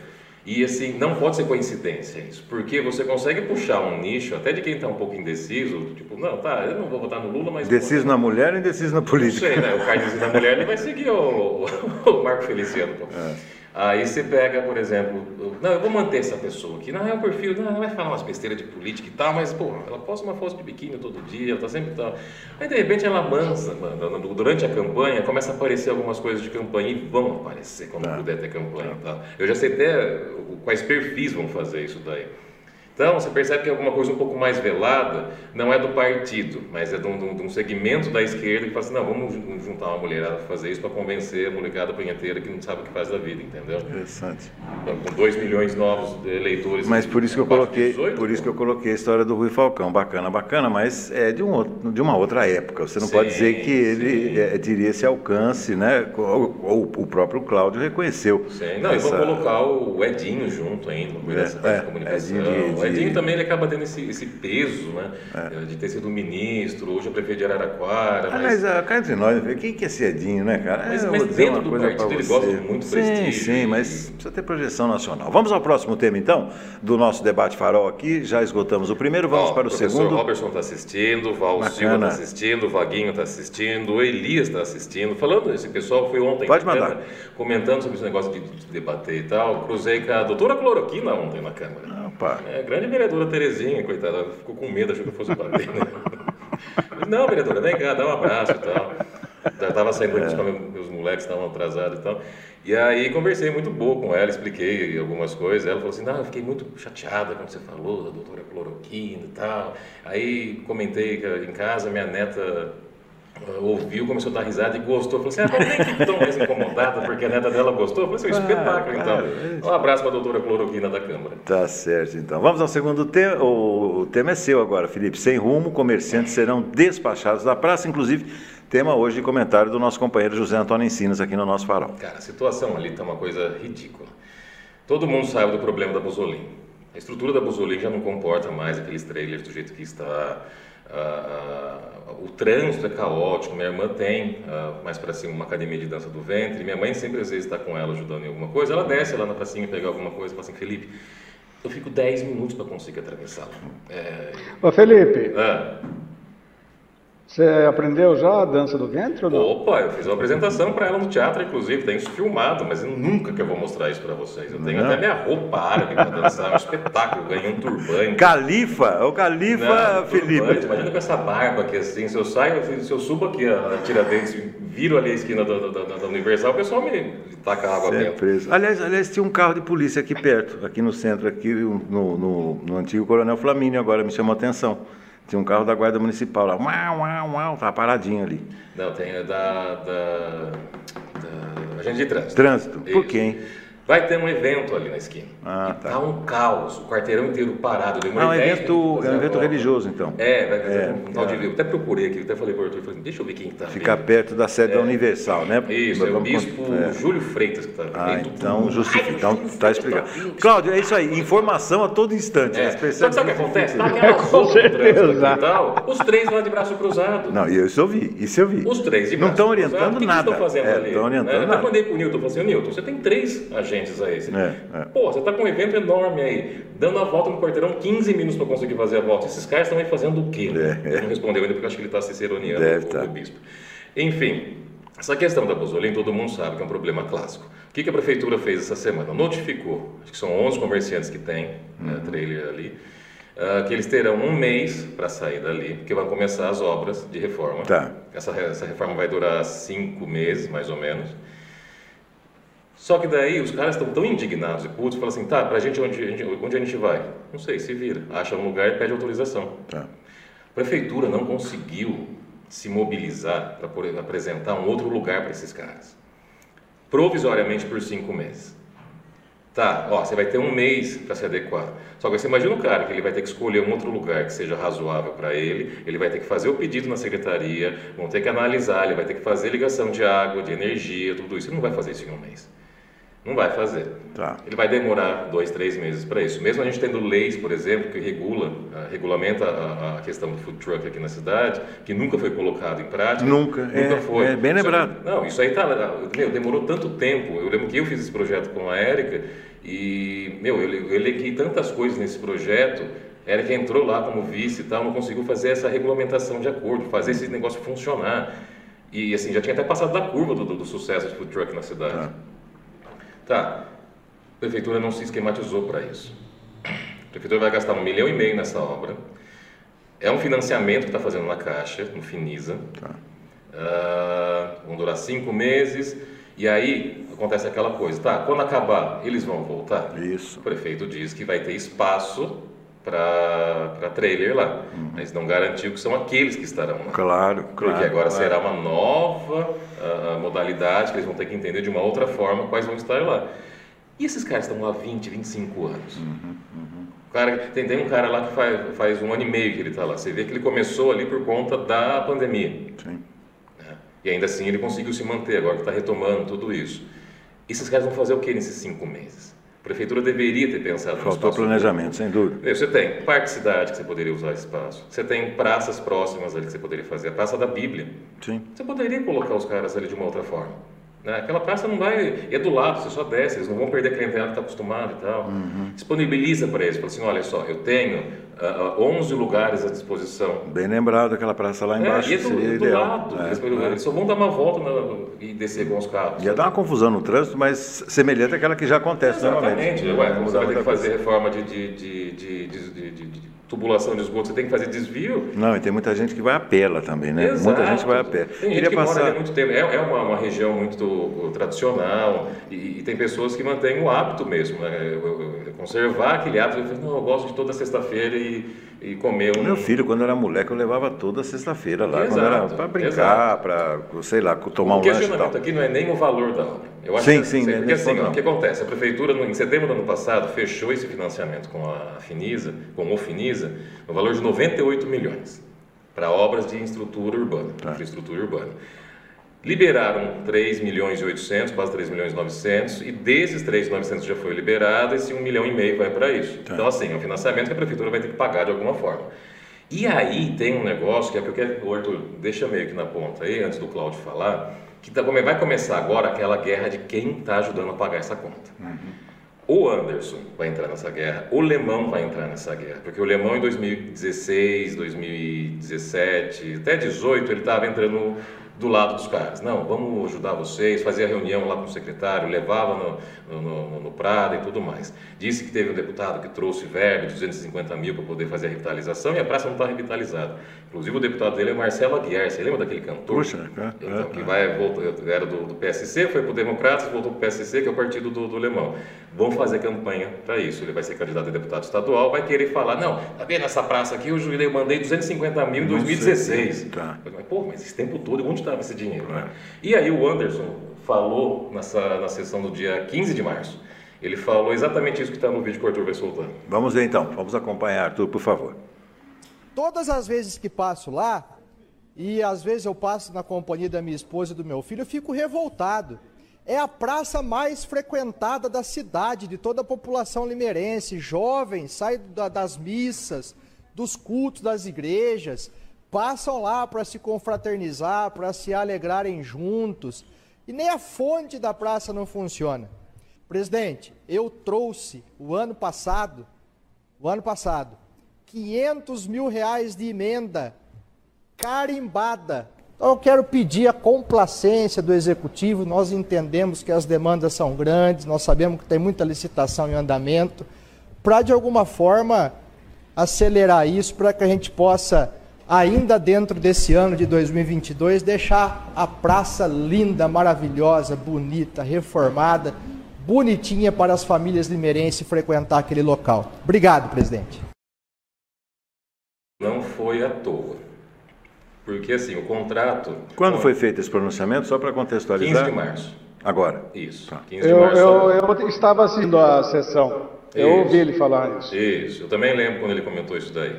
E assim, não pode ser coincidência isso, porque você consegue puxar um nicho, até de quem está um pouco indeciso, tipo, não, tá, eu não vou votar no Lula, mas. Indeciso na mulher ou indeciso na política? Não sei, né? O cara na mulher, ele vai seguir o, o Marco Feliciano. Pô. É. Aí você pega, por exemplo, não, eu vou manter essa pessoa aqui, não, é um perfil, não, ela vai falar umas besteiras de política e tal, mas, pô, ela posta uma foto de biquíni todo dia, ela tá sempre tal. Aí, de repente, ela mansa, mano, durante a campanha, começa a aparecer algumas coisas de campanha e vão aparecer quando é. puder ter campanha e tal. Eu já sei até quais perfis vão fazer isso daí. Então, você percebe que é alguma coisa um pouco mais velada não é do partido, mas é de um, de um segmento da esquerda que fala assim, não, vamos juntar uma mulherada para fazer isso para convencer a molecada punheteira que não sabe o que faz da vida, entendeu? Interessante. Então, com 2 milhões novos de eleitores. Mas por isso que eu coloquei, 18, por isso que eu coloquei a história do Rui Falcão, bacana, bacana, mas é de, um outro, de uma outra época. Você não sim, pode dizer que ele é, teria esse alcance, né? Ou, o próprio Cláudio reconheceu. Sim, não, essa... e vou colocar o Edinho junto ainda, no é, dessa é, comunicação. Edinho de, de Edinho também ele acaba tendo esse, esse peso, né? É. De ter sido ministro, hoje é prefeito de Araraquara. Ah, mas, mas cá entre nós, quem que é Cedinho, né, cara? Mas, mas dentro do partido ele gosta de muito sim, prestígio. Sim, mas precisa ter projeção nacional. Vamos ao próximo tema, então, do nosso debate farol aqui. Já esgotamos o primeiro, vamos Ó, para o, segundo. O Robertson está assistindo, o Val Silva está assistindo, o Vaguinho está assistindo, o Elias está assistindo. Falando, esse pessoal foi ontem. Pode mandar. Câmara, comentando sobre esse negócio de, de debater e tal. Cruzei com a doutora Cloroquina ontem na Câmara. Opa. É, grande vereadora Terezinha, coitada, ficou com medo, achou que eu fosse bater, né? Não, vereadora, vem cá, dá um abraço e tal. Já estava saindo é. com meus moleques estavam atrasados e tal. E aí conversei muito boa com ela, expliquei algumas coisas. Ela falou assim: Não, eu fiquei muito chateada quando você falou da doutora cloroquina e tal. Aí comentei que em casa minha neta ouviu, começou a dar risada e gostou. Falou assim, ah, mas nem que tão mais incomodada porque a neta dela gostou. Falei assim, um espetáculo então. Um abraço para a doutora Cloroquina da Câmara. Tá certo, então. Vamos ao segundo tema. O tema é seu agora, Felipe. Sem rumo, comerciantes serão despachados da praça, inclusive tema hoje de comentário do nosso companheiro José Antônio Ensinas aqui no nosso farol. Cara, a situação ali está uma coisa ridícula. Todo mundo sabe do problema da Busolim. A estrutura da Busolim já não comporta mais aqueles trailers do jeito que está o trânsito é caótico. Minha irmã tem uh, mais para cima uma academia de dança do ventre. Minha mãe sempre às vezes está com ela ajudando em alguma coisa. Ela desce lá na pracinha pegar alguma coisa e fala assim: Felipe, eu fico 10 minutos para conseguir atravessar. É... Ô Felipe, ah. Você aprendeu já a dança do ventre ou não? Opa, eu fiz uma apresentação para ela no teatro, inclusive, tem isso filmado, mas eu nunca que eu vou mostrar isso para vocês. Eu tenho não. até minha roupa árabe para dançar, um espetáculo, ganhei um turbante. Califa, o Califa não, Felipe. Turbante, imagina com essa barba aqui assim, se eu saio, se eu subo aqui a Tiradentes, viro ali a esquina da, da, da, da Universal, o pessoal me taca água dentro. Preso. Aliás, aliás, tinha um carro de polícia aqui perto, aqui no centro, aqui no, no, no antigo Coronel Flamínio, agora me chamou a atenção. Tinha um carro da Guarda Municipal lá, uau, uau, uau, tava paradinho ali. Não, tem da, da, da agente de trânsito. Trânsito? Por quê, hein? Vai ter um evento ali na esquina. Ah, tá. tá um caos, o quarteirão inteiro parado. ah, um evento, é um evento religioso, então. É, vai ter é, um tal de. Eu até procurei aqui, até falei para o Arthur, falei, deixa eu ver quem está. Ficar perto da sede é, da Universal, né? Isso, é o bispo é. Júlio Freitas que está Ah, então justifica. Então está explicado. Cláudio, é isso aí, informação a todo instante. É. Que sabe o que acontece? Naquela com certeza. Tal, os três lá de braço cruzado. Não, e isso eu vi, isso eu vi. Os três de braço Não estão orientando cruzado. nada. O que, estão fazendo é, ali? Estão orientando Eu nada. mandei para o Nilton, falei assim, Nilton, você tem três agentes aí. É. É. Pô, você está com um evento enorme aí, dando a volta no quarteirão 15 minutos para conseguir fazer a volta. Esses caras estão aí fazendo o quê? É. Não respondeu ainda porque acho que ele está ciceroneando Deve o, tá. o bispo. Enfim, essa questão da Busolim todo mundo sabe que é um problema clássico. O que, que a prefeitura fez essa semana? Notificou, acho que são 11 comerciantes que tem né, uhum. né, trailer ali, uh, que eles terão um mês para sair dali, porque vão começar as obras de reforma. Tá. Essa, essa reforma vai durar cinco meses, mais ou menos. Só que daí os caras estão tão indignados e putos, falam assim, tá, pra gente onde, onde a gente vai? Não sei, se vira. Acha um lugar e pede autorização. Tá. A prefeitura não conseguiu se mobilizar para apresentar um outro lugar para esses caras, provisoriamente por cinco meses. Tá, ó, você vai ter um mês para se adequar. Só que você imagina o cara que ele vai ter que escolher um outro lugar que seja razoável para ele, ele vai ter que fazer o pedido na secretaria, vão ter que analisar, ele vai ter que fazer ligação de água, de energia, tudo isso. Ele não vai fazer isso em um mês. Não vai fazer. Tá. Ele vai demorar dois, três meses para isso. Mesmo a gente tendo leis, por exemplo, que regula, uh, regulamenta a, a, questão do food truck aqui na cidade, que nunca foi colocado em prática. Nunca. Nunca é, foi. É bem lembrado. Isso, não, isso aí tá, meu, demorou tanto tempo. Eu lembro que eu fiz esse projeto com a Érica e, meu, eu, elequei tantas coisas nesse projeto. A Érica entrou lá como vice e tal, não conseguiu fazer essa regulamentação de acordo, fazer esse negócio funcionar. E assim, já tinha até passado da curva do, do, do sucesso de food truck na cidade. Tá. Tá, a prefeitura não se esquematizou para isso. A prefeitura vai gastar um milhão e meio nessa obra. É um financiamento que está fazendo na Caixa, no Finisa. Tá. Uh, vão durar cinco meses. E aí acontece aquela coisa, tá? Quando acabar, eles vão voltar? Isso. O prefeito diz que vai ter espaço para trailer lá. Uhum. Mas não garantiu que são aqueles que estarão lá. Claro, claro. Porque agora claro. será uma nova uh, modalidade que eles vão ter que entender de uma outra forma quais vão estar lá. E esses caras estão lá 20, 25 anos. Uhum, uhum. Cara, tem, tem um cara lá que faz, faz um ano e meio que ele está lá. Você vê que ele começou ali por conta da pandemia. Sim. É. E ainda assim ele conseguiu se manter, agora que está retomando tudo isso. E esses caras vão fazer o que nesses cinco meses? A prefeitura deveria ter pensado Faltou planejamento, sem dúvida. Você tem parque cidade que você poderia usar espaço. Você tem praças próximas ali que você poderia fazer. A Praça da Bíblia. Sim. Você poderia colocar os caras ali de uma outra forma. Né? Aquela praça não vai. É do lado, você só desce, eles não vão perder a clientela que está acostumado e tal. Uhum. Disponibiliza para eles, fala assim: olha só, eu tenho uh, uh, 11 lugares à disposição. Bem lembrado, aquela praça lá embaixo. É, e é do, seria do ideal. lado, é, eles, é. eles, só vão dar uma volta na, e descer com os carros. Ia dar uma confusão no trânsito, mas semelhante àquela que já acontece Exatamente. normalmente. Ué, você vai ter que fazer reforma de, de, de, de tubulação de esgoto, você tem que fazer desvio. Não, e tem muita gente que vai a pé lá também, né? Exato. Muita gente vai a pé. Tem gente que passar... mora muito tempo. É, é uma, uma, região muito tradicional e, e, tem pessoas que mantêm o hábito mesmo, né? Conservar aquele hábito. Eu, não, eu gosto de toda sexta-feira e, e comer um... Meu filho, quando era moleque, eu levava toda sexta-feira lá, exato, quando era para brincar, para, sei lá, tomar um lanche. O questionamento aqui não é nem o valor da obra. Eu acho sim, que, sim. Porque assim, o que acontece? A prefeitura, em setembro do ano passado, fechou esse financiamento com a Finisa, com o Finisa, no valor de 98 milhões para obras de infraestrutura urbana, tá. infraestrutura urbana. Liberaram 3 milhões e 800, quase 3 milhões e 900, e desses 3 milhões e 900 já foi liberado, esse 1 milhão e meio vai para isso. Tá. Então, assim, é um financiamento que a prefeitura vai ter que pagar de alguma forma. E aí tem um negócio que é porque o Arthur deixa meio que na ponta aí, antes do Cláudio falar, que tá, vai começar agora aquela guerra de quem está ajudando a pagar essa conta. Uhum. O Anderson vai entrar nessa guerra, o Lemão vai entrar nessa guerra, porque o Lemão em 2016, 2017, até 2018, ele estava entrando do lado dos caras. Não, vamos ajudar vocês, fazia reunião lá com o secretário, levava no, no, no, no Prado e tudo mais. Disse que teve um deputado que trouxe verba de 250 mil para poder fazer a revitalização e a praça não está revitalizada. Inclusive o deputado dele é Marcelo Aguiar, você lembra daquele cantor? Puxa, é, então, é, que vai, voltou, era do, do, PSC, foi para o Democratas, voltou para o PSC, que é o partido do, do Lemão. Vão fazer campanha para isso. Ele vai ser candidato a deputado estadual, vai querer falar, não, tá vendo essa praça aqui, eu, eu mandei 250 mil em 2016. Tá. Mas, pô, mas esse tempo todo, onde estava esse dinheiro? Né? E aí o Anderson falou nessa, na sessão do dia 15 de março, ele falou exatamente isso que está no vídeo que o Arthur vai soltar. Vamos ver então, vamos acompanhar, Arthur, por favor. Todas as vezes que passo lá, e às vezes eu passo na companhia da minha esposa e do meu filho, eu fico revoltado. É a praça mais frequentada da cidade, de toda a população limeirense. Jovens saem das missas, dos cultos das igrejas, passam lá para se confraternizar, para se alegrarem juntos. E nem a fonte da praça não funciona. Presidente, eu trouxe o ano passado, o ano passado, 500 mil reais de emenda carimbada. Então eu quero pedir a complacência do executivo. Nós entendemos que as demandas são grandes, nós sabemos que tem muita licitação em andamento, para de alguma forma acelerar isso, para que a gente possa, ainda dentro desse ano de 2022, deixar a praça linda, maravilhosa, bonita, reformada, bonitinha para as famílias limeirenses frequentar aquele local. Obrigado, presidente não foi à toa. Porque assim, o contrato. Quando foi feito esse pronunciamento, só para contextualizar? 15 de março. Agora. Isso. Tá. 15 de Eu, março. eu, eu estava assistindo a sessão. Eu Isso. ouvi ele falar isso. Isso, eu também lembro quando ele comentou isso daí.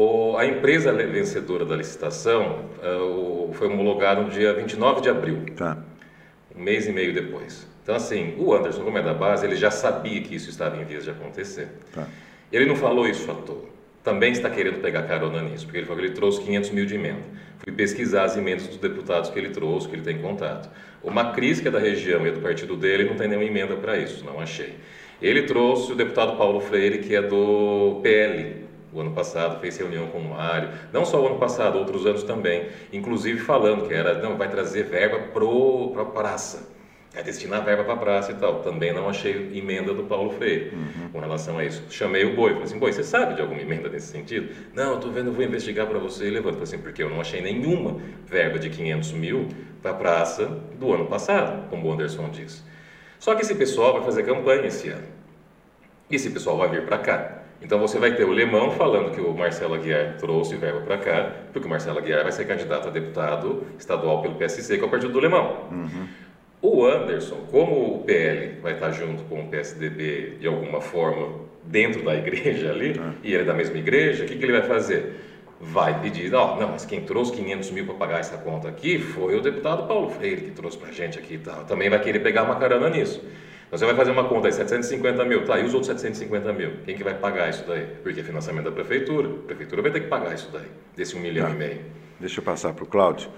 O, a empresa vencedora da licitação o- foi homologada no dia 29 de abril, Tá. um mês e meio depois. Então, assim, o Anderson, como é da base, ele já sabia que isso estava em vias de acontecer. Tá. Ele não falou isso à toa. Também está querendo pegar carona nisso, porque ele falou que ele trouxe 500 mil de emenda. Fui pesquisar as emendas dos deputados que ele trouxe, que ele tem contato. O Macris, que é da região e é do partido dele, não tem nenhuma emenda para isso, não achei. Ele trouxe o deputado Paulo Freire, que é do PL, o ano passado, fez reunião com o Mário, não só o ano passado, outros anos também, inclusive falando que era, não, vai trazer verba para a praça. É destinar verba para a praça e tal. Também não achei emenda do Paulo Freire com relação a isso. Chamei o Boi, falei assim, Boi, você sabe de alguma emenda nesse sentido? Não, eu tô vendo, eu vou investigar para você e levanto. Falei assim, porque eu não achei nenhuma verba de 500 mil para a praça do ano passado, como o Anderson disse. Só que esse pessoal vai fazer campanha esse ano. E esse pessoal vai vir para cá. Então você vai ter o Lemão falando que o Marcelo Aguiar trouxe verba para cá, porque o Marcelo Aguiar vai ser candidato a deputado estadual pelo PSC, que é o partido do Lemão. O Anderson, como o PL vai estar junto com o PSDB de alguma forma dentro da igreja ali, e ele é da mesma igreja, o que, que ele vai fazer? Vai pedir, não, não, mas quem trouxe 500 mil para pagar essa conta aqui foi o deputado Paulo Freire, que trouxe para a gente aqui e tal. Também vai querer pegar uma carana nisso. Então você vai fazer uma conta aí, 750 mil, tá, e os outros 750 mil? Quem que vai pagar isso daí? Porque é financiamento da prefeitura. A prefeitura vai ter que pagar isso daí, desse um milhão Tá. e meio. Deixa eu passar para o Cláudio.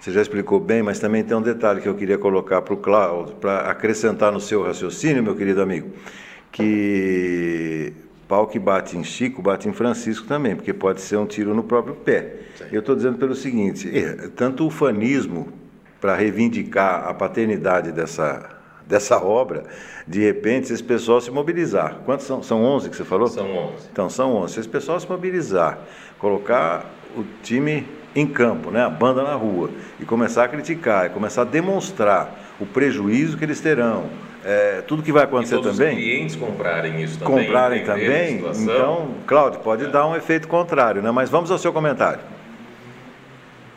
Você já explicou bem, mas também tem um detalhe que eu queria colocar para o Cláudio, para acrescentar no seu raciocínio, meu querido amigo, que pau que bate em Chico, bate em Francisco também, porque pode ser um tiro no próprio pé. Sim. Eu estou dizendo pelo seguinte, eh, tanto o fanismo para reivindicar a paternidade dessa, dessa obra, de repente, se esse pessoal se mobilizar. Quantos são? São 11 que você falou? São 11. Então, são 11. Se esse pessoal se mobilizar, colocar o time em campo, né, a banda na rua, e começar a criticar, e começar a demonstrar o prejuízo que eles terão, é, tudo que vai E acontecer todos os também, clientes comprarem isso também. comprarem também, então, Cláudio, pode dar um efeito contrário, né? Mas vamos ao seu comentário.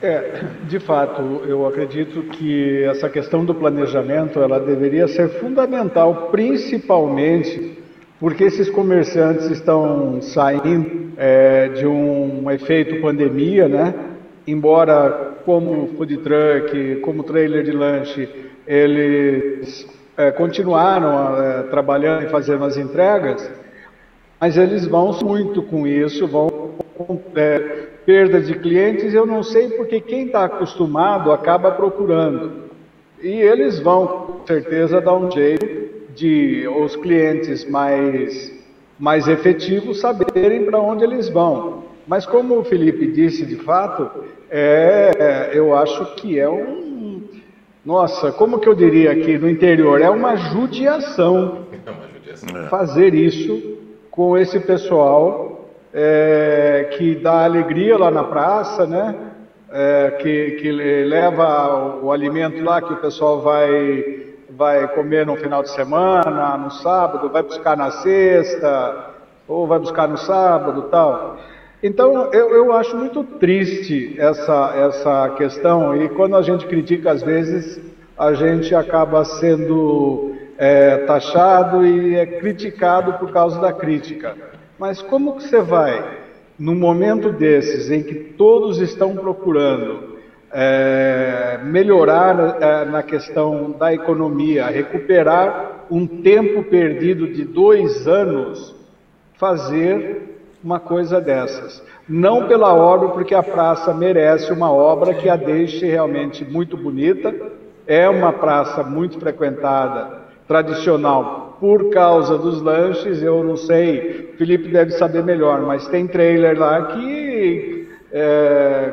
É, de fato, eu acredito que essa questão do planejamento ela deveria ser fundamental, principalmente porque esses comerciantes estão saindo é, de um efeito pandemia, né? Embora como food truck, como trailer de lanche, eles é, continuaram é, trabalhando e fazendo as entregas, mas eles vão muito com isso, vão é, perda de clientes. Eu não sei porque quem está acostumado acaba procurando. E eles vão, com certeza, dar um jeito de os clientes mais, mais efetivos saberem para onde eles vão. Mas como o Felipe disse, de fato, é, eu acho que é um. Nossa, como que eu diria aqui no interior? É uma judiação É uma judiação. fazer isso com esse pessoal é, que dá alegria lá na praça, né? É, que, que leva o, o alimento lá que o pessoal vai, vai comer no final de semana, no sábado, vai buscar na sexta, ou vai buscar no sábado tal. Então, eu, eu acho muito triste essa, essa questão, e quando a gente critica, às vezes, a gente acaba sendo é, taxado e é criticado por causa da crítica. Mas como que você vai, num momento desses, em que todos estão procurando é, melhorar é, na questão da economia, recuperar um tempo perdido de dois anos, fazer uma coisa dessas. Não pela obra, porque a praça merece uma obra que a deixe realmente muito bonita. É uma praça muito frequentada, tradicional, por causa dos lanches. Eu não sei, Felipe deve saber melhor, mas tem trailer lá que, é,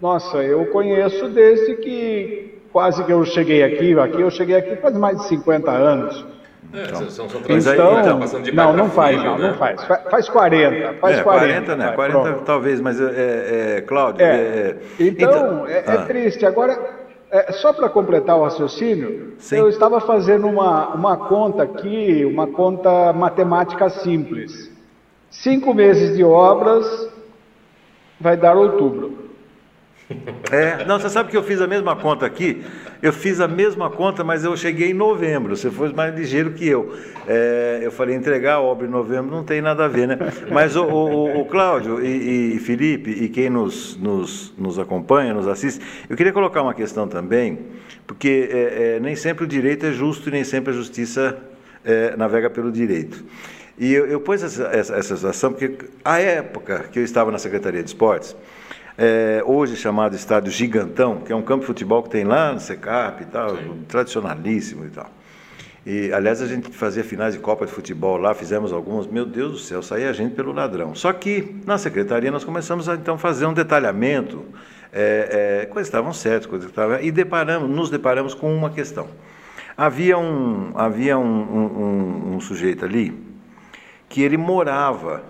nossa, eu conheço desde que quase que eu cheguei aqui. Aqui eu cheguei aqui faz mais de 50 anos. É, são, são aí, Então, passando de pai não, não faz, filho, não, né? não faz. Fa- Faz 40, faz é, 40. 40, né? vai, 40 pronto. talvez, mas, é, é, Cláudio... É. é- Então, é, é ah, triste. Agora, é, só para completar o raciocínio, Sim. eu estava fazendo uma, uma conta aqui, uma conta matemática simples. Cinco meses de obras vai dar outubro. É, não, você sabe que eu fiz a mesma conta aqui. Eu fiz a mesma conta, mas eu cheguei em novembro. Você foi mais ligeiro que eu. É, eu falei, entregar a obra em novembro não tem nada a ver, né? Mas o, o, o Cláudio e, e, Felipe, e quem nos, nos, nos acompanha, nos assiste, eu queria colocar uma questão também, porque é, é, nem sempre o direito é justo e nem sempre a justiça é, navega pelo direito. E eu, eu pus essa, essa, essa situação porque a época que eu estava na Secretaria de Esportes, é, hoje chamado Estádio Gigantão, que é um campo de futebol que tem lá no Secap e tal, Sim. tradicionalíssimo e tal. E, aliás, a gente fazia finais de Copa de Futebol lá, fizemos algumas, meu Deus do céu, saía a gente pelo ladrão. Só que na secretaria nós começamos a então fazer um detalhamento, é, é, coisas estavam certas, coisas estavam. E deparamos, nos deparamos com uma questão. Havia um, havia um, um, um, um sujeito ali que ele morava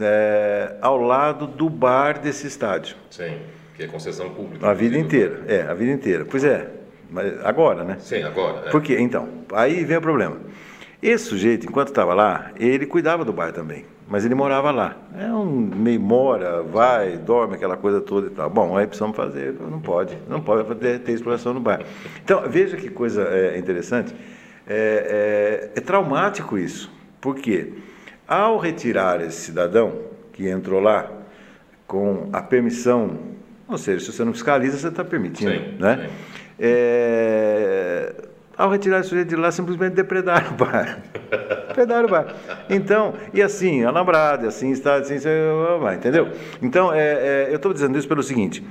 é, ao lado do bar desse estádio. Sim, que é concessão pública. A vida inteira, é, a vida inteira. Pois é, mas agora, né? Sim, agora. É. Por quê? Então, aí vem o problema. Esse sujeito, enquanto estava lá, ele cuidava do bar também, mas ele morava lá. É um meio mora, vai, dorme, aquela coisa toda e tal. Bom, aí precisamos fazer, não pode, não pode ter, ter exploração no bar. Então, veja que coisa é, interessante. É, é, é traumático isso. Por quê? Ao retirar esse cidadão que entrou lá com a permissão, ou seja, se você não fiscaliza, você está permitindo, sim, né? Sim. É, ao retirar esse sujeito de lá, simplesmente depredaram o bar. depredaram o bar. Então, e assim, alambrado, assim, está, assim, entendeu? Então, é, é, eu estou dizendo isso pelo seguinte.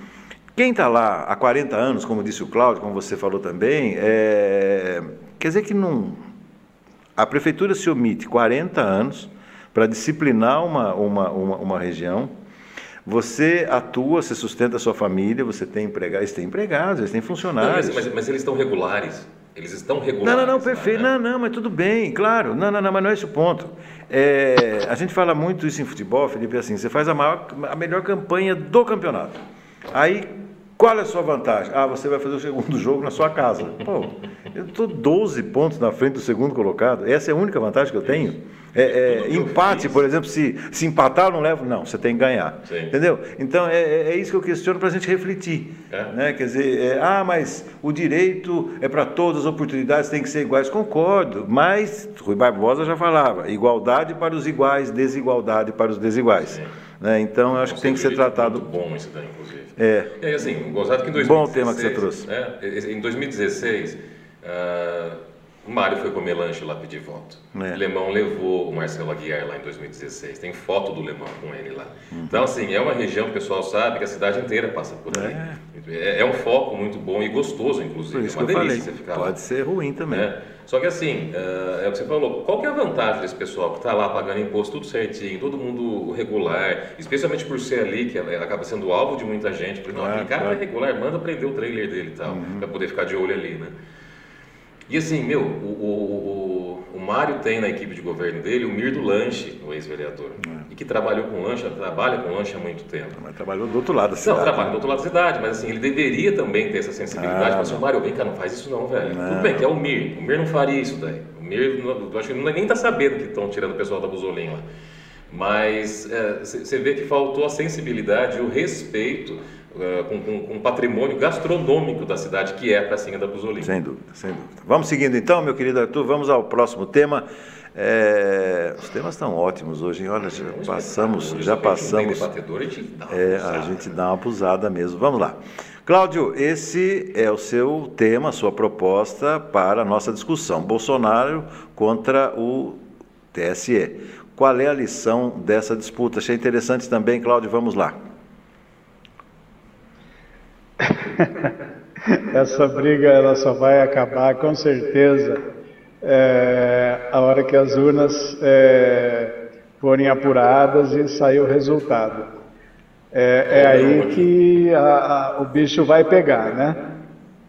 Quem está lá há 40 anos, como disse o Cláudio, como você falou também, é, quer dizer que não. A prefeitura se omite 40 anos para disciplinar uma, uma, uma, uma, região. Você atua, você sustenta a sua família, você tem empregados, eles têm empregados, eles têm funcionários. Não, mas, mas, eles estão regulares. Eles estão regulares. Não, não, não, perfeito. Né? Não, não, mas tudo bem, claro. Não, não, não, mas não é esse o ponto. É, a gente fala muito isso em futebol, Felipe, assim, você faz a, maior, a melhor campanha do campeonato. Aí, qual é a sua vantagem? Ah, você vai fazer o segundo jogo na sua casa. Pô, eu estou 12 pontos na frente do segundo colocado. Essa é a única vantagem que eu tenho. É, é, empate, por exemplo, se, se empatar não levo, não, você tem que ganhar. Sim. Entendeu? Então é, é, é isso que eu questiono para a gente refletir. É. Né? Quer dizer, é, ah, mas o direito é para todas as oportunidades, tem que ser iguais. Concordo, mas Rui Barbosa já falava: igualdade para os iguais, desigualdade para os desiguais. Né? Então eu acho que tem que ser tratado. Muito bom isso daí, inclusive. É. E assim, gozado que em 2016. Bom tema que você trouxe. Né, em 2016. Uh, o Mário foi comer lanche lá pedir voto. É. O Lemão levou o Marcelo Aguiar lá em 2016. Tem foto do Lemão com ele lá. Uhum. Então, assim, é uma região, o pessoal sabe, que a cidade inteira passa por ali. É, é, é um foco muito bom e gostoso, inclusive. É uma delícia ficar Pode lá. ser ruim também. É. Só que assim, uh, é o que você falou, qual que é a vantagem desse pessoal que está lá pagando imposto tudo certinho, todo mundo regular, especialmente por ser ali, que acaba sendo alvo de muita gente, porque não, aquele cara é regular, manda prender o trailer dele e tal, uhum. para poder ficar de olho ali, né? E assim, meu, o, o, o, o Mário tem na equipe de governo dele o Mir do Lanche, o ex-vereador, é. e que trabalhou com lanche, trabalha com lanche há muito tempo. Mas trabalhou do outro lado da cidade. Não, trabalha né? do outro lado da cidade, mas assim, ele deveria também ter essa sensibilidade. Ah, mas assim, Mário, vem cá, não faz isso não, velho. Não. Tudo bem que é o Mir, o Mir não faria isso daí. O Mir, eu acho que nem está sabendo que estão tirando o pessoal da Buzolim lá. Mas você é, vê que faltou a sensibilidade e o respeito uh, com, com, com, o patrimônio gastronômico da cidade, que é a Pracinha da Buzolina. Sem dúvida, sem dúvida. Vamos seguindo então, meu querido Arthur, vamos ao próximo tema. É, os temas estão ótimos hoje, hein? Olha, já passamos, já passamos. É, a gente dá uma abusada mesmo. Vamos lá. Cláudio, esse é o seu tema, a sua proposta para a nossa discussão. Bolsonaro contra o TSE. Qual é a lição dessa disputa? Achei interessante também, Cláudio, vamos lá. Essa briga ela só vai acabar com certeza é, a hora que as urnas é, forem apuradas e sair o resultado. É, é aí que a, a, o bicho vai pegar, né?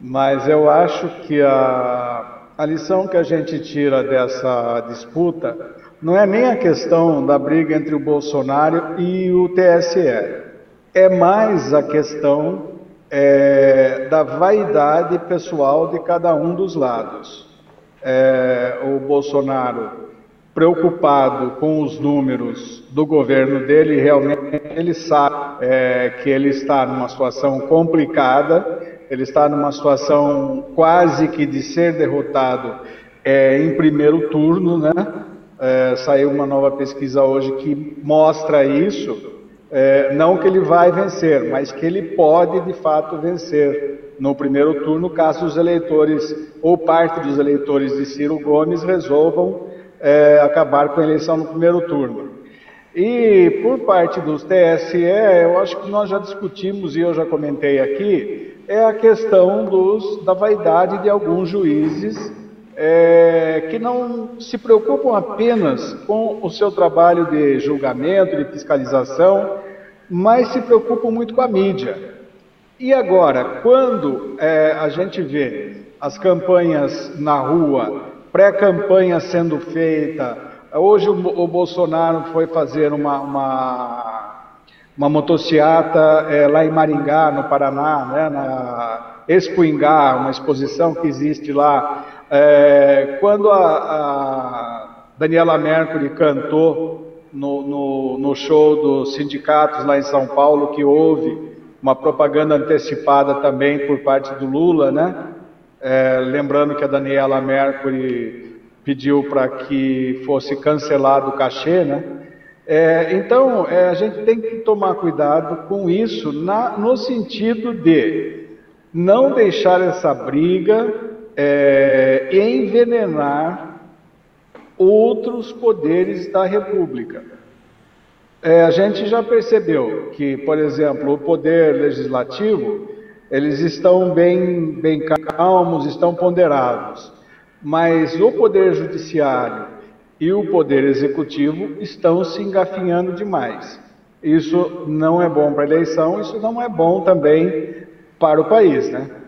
Mas eu acho que a, a lição que a gente tira dessa disputa não é nem a questão da briga entre o Bolsonaro e o TSE, é mais a questão é, da vaidade pessoal de cada um dos lados. É, o Bolsonaro, preocupado com os números do governo dele, realmente ele sabe é, que ele está numa situação complicada, ele está numa situação quase que de ser derrotado é, em primeiro turno, né? É, saiu uma nova pesquisa hoje que mostra isso. É, não que ele vai vencer, mas que ele pode de fato vencer no primeiro turno, caso os eleitores ou parte dos eleitores de Ciro Gomes resolvam é, acabar com a eleição no primeiro turno. E por parte dos TSE, eu acho que nós já discutimos e eu já comentei aqui, é a questão dos, da vaidade de alguns juízes é, que não se preocupam apenas com o seu trabalho de julgamento, de fiscalização, mas se preocupam muito com a mídia. E agora, quando é, a gente vê as campanhas na rua, pré-campanha sendo feita, hoje o, o, Bolsonaro foi fazer uma, uma, uma motociata é, lá em Maringá, no Paraná, né, na Expoingá, uma exposição que existe lá é, quando a, a, Daniela Mercury cantou no, no, no, show dos sindicatos lá em São Paulo, que houve uma propaganda antecipada também por parte do Lula, né? É, lembrando que a Daniela Mercury pediu para que fosse cancelado o cachê, né? É, então, é, a gente tem que tomar cuidado com isso, na, no sentido de não deixar essa briga é, envenenar outros poderes da República. É, a gente já percebeu que, por exemplo, o poder legislativo, eles estão bem, bem calmos, estão ponderados, mas o poder judiciário e o poder executivo estão se engafinhando demais. Isso não é bom para a eleição, isso não é bom também para o país, né?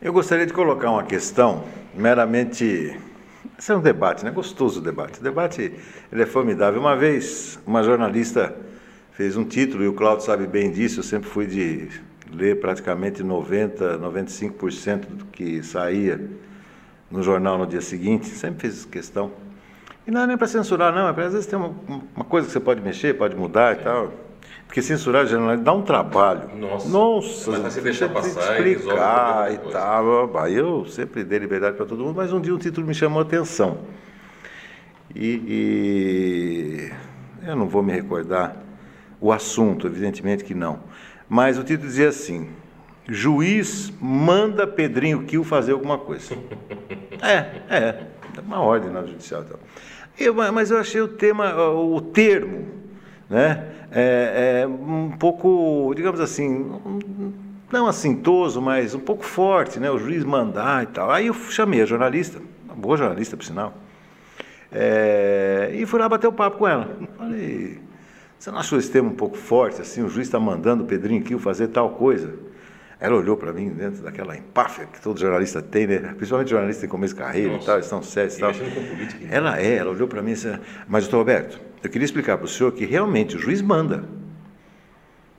Eu gostaria de colocar uma questão meramente. Isso é um debate, né? Gostoso o debate. O debate ele é formidável. Uma vez, uma jornalista fez um título, e o Claudio sabe bem disso, eu sempre fui de ler praticamente 90%, 95% do que saía no jornal no dia seguinte, sempre fiz questão. E não é nem para censurar, não, é para às vezes tem uma, uma coisa que você pode mexer, pode mudar e tal. Porque censurar jornalismo dá um trabalho. Nossa. Nossa. Mas você deixar passar explicar e, e tal. Eu sempre dei liberdade para todo mundo, mas um dia um título me chamou a atenção. E, e, eu não vou me recordar o assunto, evidentemente que não. Mas o título dizia assim: Juiz manda Pedrinho Quil fazer alguma coisa. é, é, uma ordem na judicial. Então. Eu, mas eu achei o tema, o termo, né? é, é um pouco, digamos assim, não assintoso, mas um pouco forte, né? O juiz mandar e tal. Aí eu chamei a jornalista, uma boa jornalista, por sinal, é, e fui lá bater o papo com ela. Falei, você não achou esse tema um pouco forte, assim, o juiz está mandando o Pedrinho Quil fazer tal coisa? Ela olhou para mim dentro daquela empáfia que todo jornalista tem, né? principalmente jornalista em começo de carreira Nossa. e tal, estão sérios e tal. Ela é, ela olhou para mim e disse, mas doutor Roberto, eu queria explicar para o senhor que realmente o juiz manda.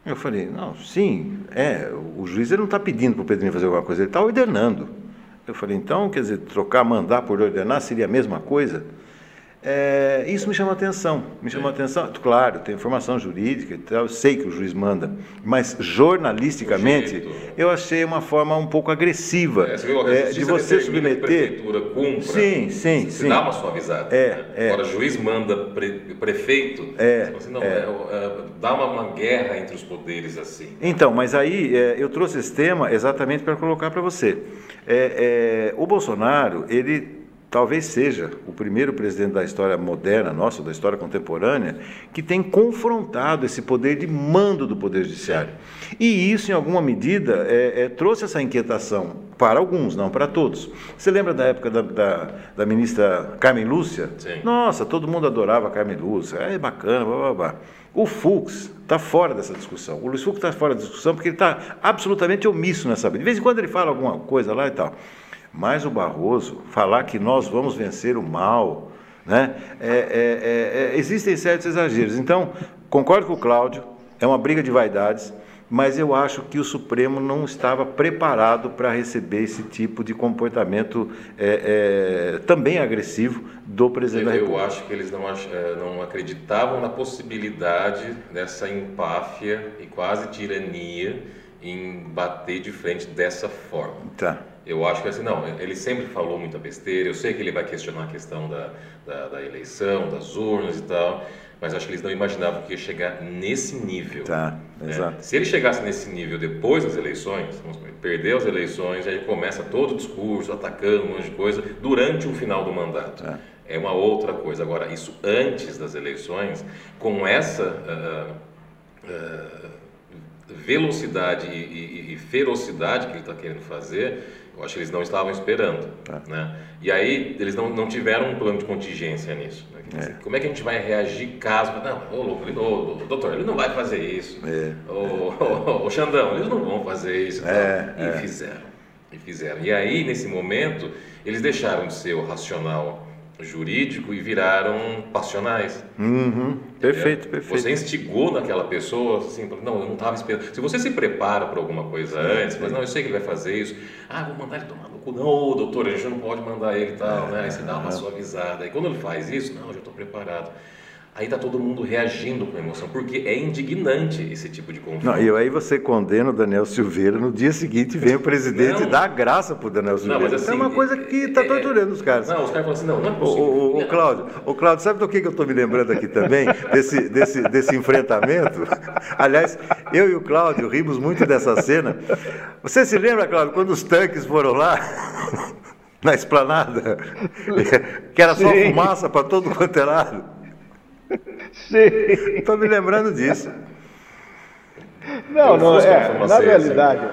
Eu falei, não, sim, é, o juiz ele não está pedindo para o Pedrinho fazer alguma coisa, ele está ordenando. Eu falei, então, quer dizer, trocar mandar por ordenar seria a mesma coisa? É, isso me chama atenção, me chama atenção. Claro, tem informação jurídica e tal, eu sei que o juiz manda, mas jornalisticamente eu achei uma forma um pouco agressiva é, você é, de você submeter. prefeitura cumpra, sim, sim, você sim. dá uma suavizada. É, né? é. Agora, juiz manda pre, prefeito, é, assim, não, é. é. dá uma, uma, guerra entre os poderes assim. Então, mas aí eu trouxe esse tema exatamente para colocar para você. o Bolsonaro, ele talvez seja o primeiro presidente da história moderna nossa, da história contemporânea, que tem confrontado esse poder de mando do Poder Judiciário. E isso, em alguma medida, é, é, trouxe essa inquietação para alguns, não para todos. Você lembra da época da, da, da ministra Carmen Lúcia? Sim. Nossa, todo mundo adorava Carmen Lúcia, é bacana, blá, blá, blá. O Fux está fora dessa discussão. O Luiz Fux está fora da discussão porque ele está absolutamente omisso nessa. De vez em quando ele fala alguma coisa lá e tal. Mas o Barroso falar que nós vamos vencer o mal, né? É, é, é, é existem certos exageros. Então, concordo com o Cláudio, é uma briga de vaidades. mas eu acho que o Supremo não estava preparado para receber esse tipo de comportamento é, é, também agressivo do presidente eu, da República. Eu acho que eles não, ach, não acreditavam na possibilidade dessa empáfia e quase tirania em bater de frente dessa forma. Tá. Eu acho que assim, não, ele sempre falou muita besteira, eu sei que ele vai questionar a questão da, da, da eleição, das urnas e tal, mas acho que eles não imaginavam que ia chegar nesse nível. Tá, né? exato. Se ele chegasse nesse nível depois das eleições, vamos perder as eleições, aí começa todo o discurso, atacando um monte de coisa, durante o final do mandato. É, é uma outra coisa. Agora, isso antes das eleições, com essa uh, uh, velocidade e, e, e ferocidade que ele está querendo fazer, eu acho que eles não estavam esperando. Tá. Né? E aí eles não, não tiveram um plano de contingência nisso. Né? É. Como é que a gente vai reagir caso. Não, ô louco, ele, ô, doutor, ele não vai fazer isso. É. Ô, ô, ô, Xandão, eles não vão fazer isso. É, e é. fizeram. E fizeram. E aí, nesse momento, eles deixaram de ser o racional jurídico e viraram passionais. Uhum. Perfeito, perfeito. Você instigou naquela pessoa, assim, não, eu não estava esperando. Se você se prepara para alguma coisa sim, antes, sim. mas não, eu sei que ele vai fazer isso. Ah, vou mandar ele tomar no cu. Não, doutor, a gente não pode mandar ele e tal, é, né? Aí você dá uma é. suavizada. E quando ele faz isso, não, eu já estou preparado. Aí está todo mundo reagindo com emoção, porque é indignante esse tipo de conflito. Não, e aí você condena o Daniel Silveira, no dia seguinte vem o presidente não, e dá graça para o Daniel Silveira. Não, mas assim, é uma coisa que está é, torturando os caras. Não, os caras falam assim, não, não é possível. O, o, o Cláudio, o Cláudio, sabe do que, que eu estou me lembrando aqui também? desse, desse, desse enfrentamento? Aliás, eu e o Cláudio rimos muito dessa cena. Você se lembra, Cláudio, quando os tanques foram lá? na esplanada, que era só Sim. fumaça para todo quanto é lado. Sim. Estou me lembrando disso. Não, não, é, na realidade,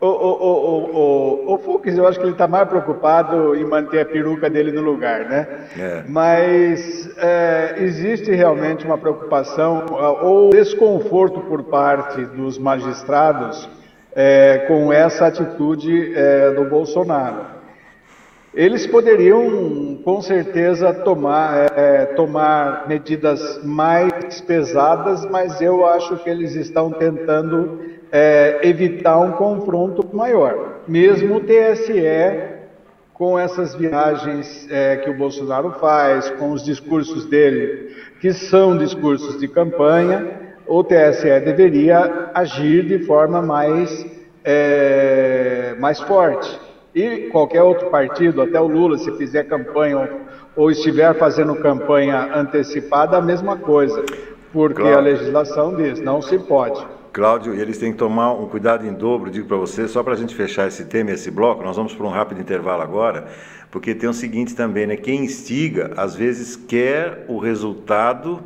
o, o, o, o, o Fux, eu acho que ele está mais preocupado em manter a peruca dele no lugar, né? É. Mas é, existe realmente uma preocupação ou desconforto por parte dos magistrados é, com essa atitude é, do Bolsonaro. Eles poderiam, com certeza, tomar, é, tomar medidas mais pesadas, mas eu acho que eles estão tentando é, evitar um confronto maior. Mesmo o TSE, com essas viagens é, que o Bolsonaro faz, com os discursos dele, que são discursos de campanha, o TSE deveria agir de forma mais, é, mais forte. E qualquer outro partido, até o Lula, se fizer campanha ou, ou estiver fazendo campanha antecipada, a mesma coisa, porque claro. a legislação diz, não se pode. Cláudio, eles têm que tomar um cuidado em dobro, digo para você, só para a gente fechar esse tema, esse bloco, nós vamos para um rápido intervalo agora, porque tem o seguinte também, né? Quem instiga, às vezes quer o resultado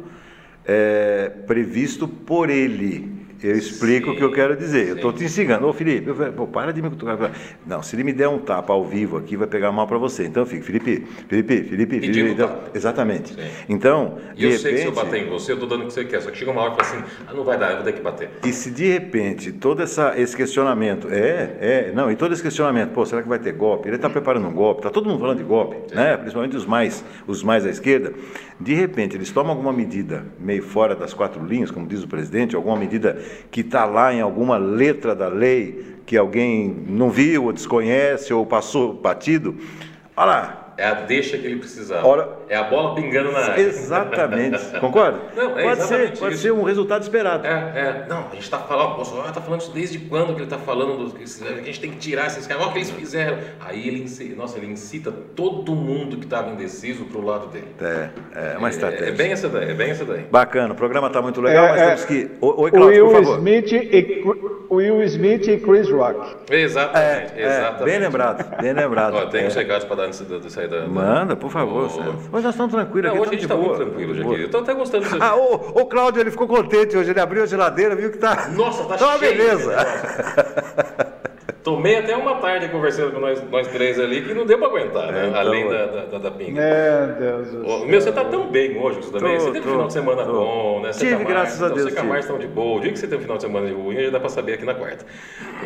é, previsto por ele. Eu explico Sim. o que eu quero dizer. Sim. Eu estou te instigando. Ô, Felipe, eu, pô, para de me cutucar. Não, se ele me der um tapa ao vivo aqui, vai pegar mal para você. Então eu fico, Felipe, Felipe, Felipe, Felipe. Então, exatamente. Sim. Então, e eu repente, sei que se eu bater em você, eu estou dando o que você quer. Só que chega uma hora e fala assim, ah, não vai dar, eu vou ter que bater. E se de repente todo essa, esse questionamento, é, é, não, e todo esse questionamento, pô, será que vai ter golpe? Ele está preparando um golpe, está todo mundo falando de golpe, né? principalmente os mais, os mais à esquerda. De repente, eles tomam alguma medida meio fora das quatro linhas, como diz o presidente, alguma medida que está lá em alguma letra da lei que alguém não viu ou desconhece ou passou batido. Olha lá, é a deixa que ele precisava. Ora, é a bola pingando na área. Exatamente. Concorda? Não, é pode ser, pode isso. ser um resultado esperado. É, é. Não, a gente está falando, o Bolsonaro está falando isso desde quando que ele está falando, do, a gente tem que tirar esses caras, olha o que eles fizeram. Aí ele incita, nossa, ele incita todo mundo que estava indeciso para o lado dele. É, é uma estratégia. É, é, bem essa daí, é bem essa daí. Bacana, o programa está muito legal, é, mas é, temos que. Oi, Cláudio, Will por favor. Smith e, Will Smith e Chris Rock. Exatamente, é, exatamente. bem lembrado, bem lembrado. Ó, tem uns recados para dar nessa saída. Manda, por favor. Hoje nós estamos tranquilos aqui. Hoje a gente está muito tranquilo, Jaqueline. Eu estou até gostando disso. Ah, o, o Cláudio ele ficou contente hoje. Ele abriu a geladeira, viu que está. Nossa, tá tá uma cheio. beleza. tomei até uma tarde conversando com nós, nós três ali que não deu pra aguentar, né? É, então, Além é. da, da, da, da pinga. Meu Deus do céu. Meu, você tá tão bem hoje, você também. Tô, você teve tô, um final de semana tô. bom, né? Você Tive, Márcia, graças a então, Deus, Você com a estão de boa. O dia que você tem um final de semana de ruim, já dá pra saber aqui na quarta.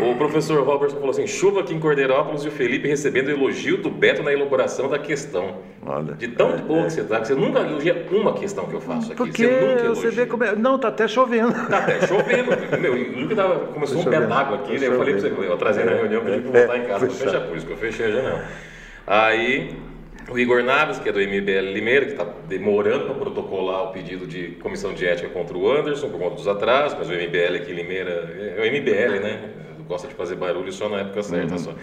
O professor Robertson falou assim: chuva aqui em Cordeirópolis e o Felipe recebendo elogio do Beto na elaboração da questão. Olha. De tão de boa que você tá, que você nunca elogia uma questão que eu faço aqui. Porque você nunca você vê como é. Não, tá até chovendo. Tá até chovendo. Meu, e o Luke tava, começou Tá um pé d'água aqui, tá né? Eu falei pra você, eu trazei na reunião, pedi pra É, voltar em casa pra fechado. fechar, por isso que eu fechei a janela. Aí, o Igor Naves, que é do MBL Limeira, que está demorando para protocolar o pedido de comissão de ética contra o Anderson, por conta dos atrasos, mas o MBL aqui Limeira, é o MBL, né? Gosta de fazer barulho só na época certa, só.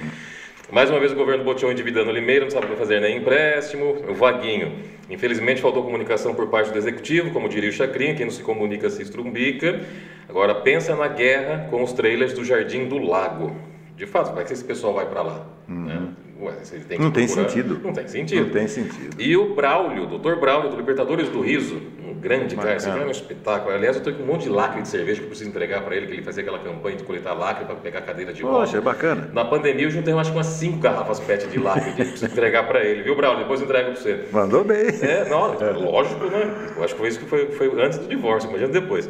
Mais uma vez o governo boteou endividando o Limeira, não sabe o que fazer nem empréstimo. O Vaguinho, infelizmente faltou comunicação por parte do executivo, como diria o Chacrinha, quem não se comunica se estrumbica. Agora pensa na guerra com os trailers do Jardim do Lago. De fato, vai que esse pessoal vai para lá. Né? Ué, tem que Não tem procurar- sentido. Não tem sentido. Não tem sentido. E o Braulio, o Dr. Braulio, do Libertadores do Riso, um grande cara, esse cara é um espetáculo. Aliás, eu tô com um monte de lacre de cerveja que eu preciso entregar para ele, que ele fazia aquela campanha de coletar lacre para pegar cadeira de roda. Poxa, é bacana. Na pandemia eu juntei acho que umas 5 garrafas PET de lacre que eu preciso entregar para ele, viu, Braulio? Depois eu entrego para você. Mandou bem. É, não, lógico, né? Eu acho que foi isso que foi, foi antes do divórcio, imagina depois.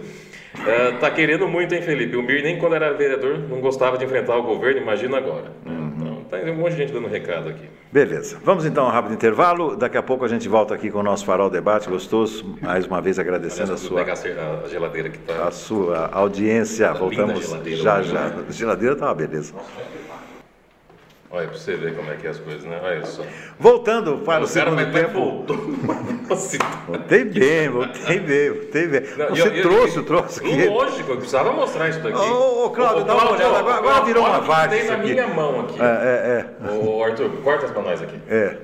É, tá querendo muito, hein, Felipe? O Mir nem quando era vereador não gostava de enfrentar o governo, imagina agora. Então, tá um monte de gente dando recado aqui. Beleza. Vamos então a um rápido intervalo. Daqui a pouco a gente volta aqui com o nosso Farol Debate gostoso. Mais uma vez agradecendo a Aliás, vou sua, pegar a a, a geladeira que tá. a sua audiência. Linda Voltamos já hoje, já. né? A geladeira tá uma beleza. Olha, pra você ver como é que é as coisas, né? Olha só. Voltando para o, O cara segundo vai tempo. voltou. Voltei bem, voltei bem, voltei bem. Não, Você eu- trouxe eu- troço aqui. Lógico, eu precisava mostrar isso daqui. Ô, ô, Cláudio, dá uma olhada, agora- agora virou uma várzea Tem isso na aqui. minha mão aqui. É, é, Ô, Arthur, corta as nós aqui. é. é.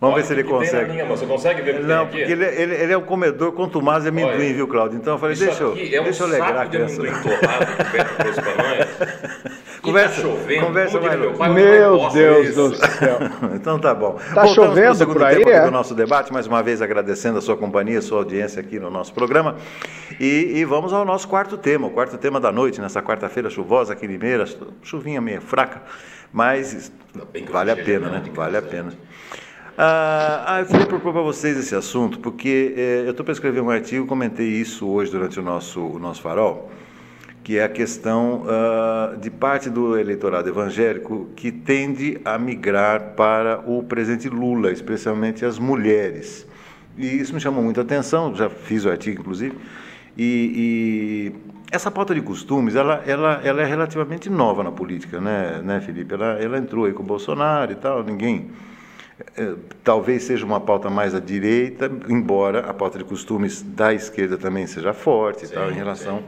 Vamos Olha ver se ele consegue. minha mão. Você consegue ver o que Não, porque aqui? ele, ele, ele é um comedor contumaz de amendoim, Olha, viu, Cláudio? Então eu falei, Isso deixa eu, aqui é um deixa eu alegrar a saco de criança. amendoim torrado que o Beto trouxe pra nós. E Conversa- tá chovendo. conversa mais meu pai, Meu Deus isso. do céu. Então tá bom. Tá Voltamos chovendo segundo por aí, tempo aqui é? do nosso debate, mais uma vez agradecendo a sua companhia, a sua audiência aqui no nosso programa. E, e vamos ao nosso quarto tema, o quarto tema da noite, nessa quarta-feira chuvosa aqui em Limeira, chuvinha meio fraca, mas vale a pena, né? Vale a pena. Ah, ah, eu queria propor para vocês esse assunto, porque eh, eu estou para escrever um artigo, comentei isso hoje durante o nosso, o nosso farol, que é a questão ah, de parte do eleitorado evangélico que tende a migrar para o presidente Lula, especialmente as mulheres. E isso me chamou muita atenção, já fiz o artigo, inclusive, e, e essa pauta de costumes, ela, ela, ela é relativamente nova na política, né, né Felipe? Ela, ela entrou aí com o Bolsonaro e tal, ninguém... eh, Talvez seja uma pauta mais à direita, embora a pauta de costumes da esquerda também seja forte e Sim, tal, em sim.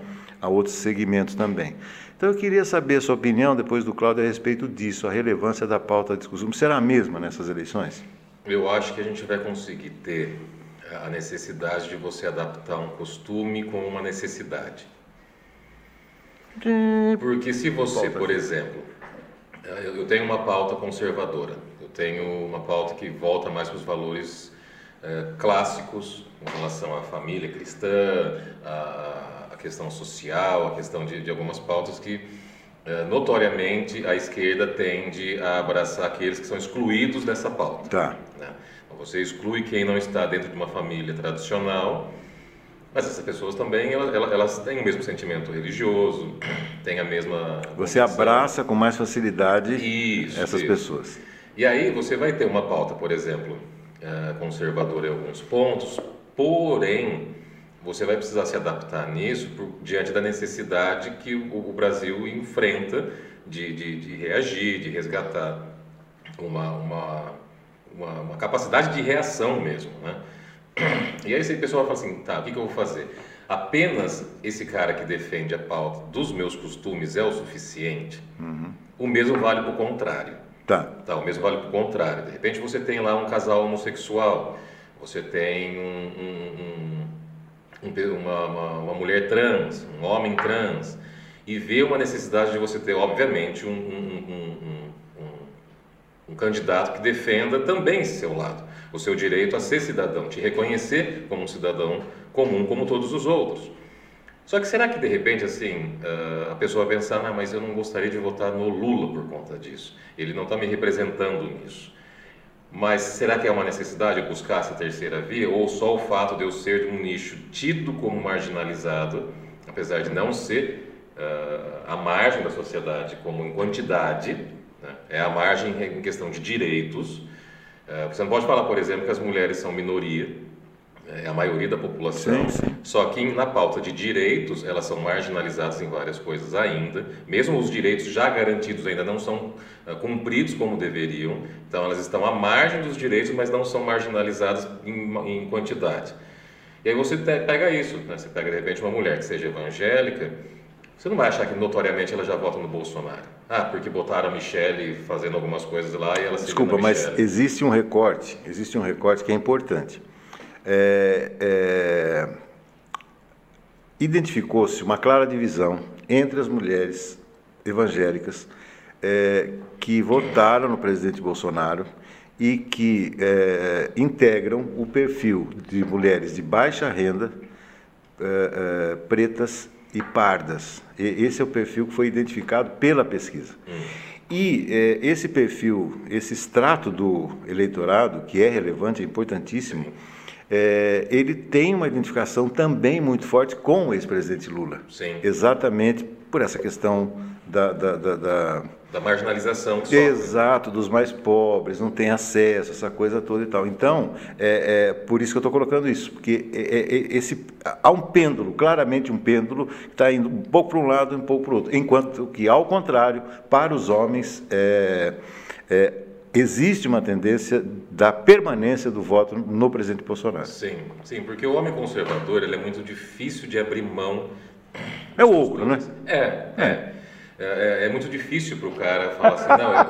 A outros segmentos também. Então eu queria saber a sua opinião, depois do Cláudio, a respeito disso, a relevância da pauta de costumes. Será a mesma nessas eleições? Eu acho que a gente vai conseguir ter a necessidade de você adaptar um costume com uma necessidade. Porque se você, por exemplo, eh, eu tenho uma pauta conservadora, eu tenho uma pauta que volta mais para os valores eh, clássicos em relação à família cristã, à questão social, a questão de, de algumas pautas que eh, notoriamente a esquerda tende a abraçar aqueles que são excluídos dessa pauta. Tá. né? Então, Você exclui quem não está dentro de uma família tradicional, mas essas pessoas também elas, elas- têm o mesmo sentimento religioso, têm a mesma. Você convicção. abraça com mais facilidade Isso, essas isso. pessoas. E aí você vai ter uma pauta, por exemplo, eh, conservadora em alguns pontos, porém você vai precisar se adaptar nisso por- diante da necessidade que o, o Brasil enfrenta de, de, de reagir, de resgatar uma, uma, uma, uma capacidade de reação mesmo, né? E aí esse pessoal fala assim, tá, o que, que eu vou fazer? Apenas esse cara que defende a pauta dos meus costumes é o suficiente? O mesmo vale para o contrário. Tá. Tá, o mesmo vale para o contrário. De repente você tem lá um casal homossexual, você tem um, um- um- uma, uma, uma mulher trans, um homem trans, e vê uma necessidade de você ter, obviamente, um, um, um- um- candidato que defenda também esse seu lado, o seu direito a ser cidadão, te reconhecer como um cidadão comum como todos os outros. Só que será que de repente assim uh, a pessoa pensar, ah, mas eu não gostaria de votar no Lula por conta disso. Ele não está me representando nisso. Mas será que é uma necessidade buscar essa terceira via ou só o fato de eu ser de um nicho tido como marginalizado, apesar de não ser uh, a margem da sociedade como em quantidade, né? é a margem em questão de direitos. Uh, você não pode falar, por exemplo, que as mulheres são minoria é a maioria da população. Sim, sim. Só que na pauta de direitos, elas são marginalizadas em várias coisas ainda. Mesmo os direitos já garantidos ainda não são uh, cumpridos como deveriam. Então, elas estão à margem dos direitos, mas não são marginalizadas em, em quantidade. E aí você pega isso, né? você pega de repente uma mulher que seja evangélica, você não vai achar que notoriamente ela já vota no Bolsonaro. Ah, porque botaram a Michelle fazendo algumas coisas lá e ela se Desculpa, mas existe um recorte, existe um recorte que é importante é, é, identificou-se uma clara divisão entre as mulheres evangélicas é, que votaram no presidente Bolsonaro e que é, integram o perfil de mulheres de baixa renda, é, é, pretas e pardas. E esse é o perfil que foi identificado pela pesquisa. Hum. E esse perfil, esse extrato do eleitorado, que é relevante, é importantíssimo, é, ele tem uma identificação também muito forte com o ex-presidente Lula. Sim. Exatamente por essa questão da, da, da, da da marginalização que sofre. Exato, dos mais pobres, não tem acesso, essa coisa toda e tal. Então, é, é por isso que eu estou colocando isso, porque é, é, é, esse, há um pêndulo, claramente um pêndulo, que está indo um pouco para um lado e um pouco para o outro. Enquanto que, ao contrário, para os homens, é, é existe uma tendência da permanência do voto no presidente Bolsonaro. Sim, sim, porque o homem conservador ele é muito difícil de abrir mão. É o ogro, né? É, é. É, é, é muito difícil para o cara falar assim, não, é,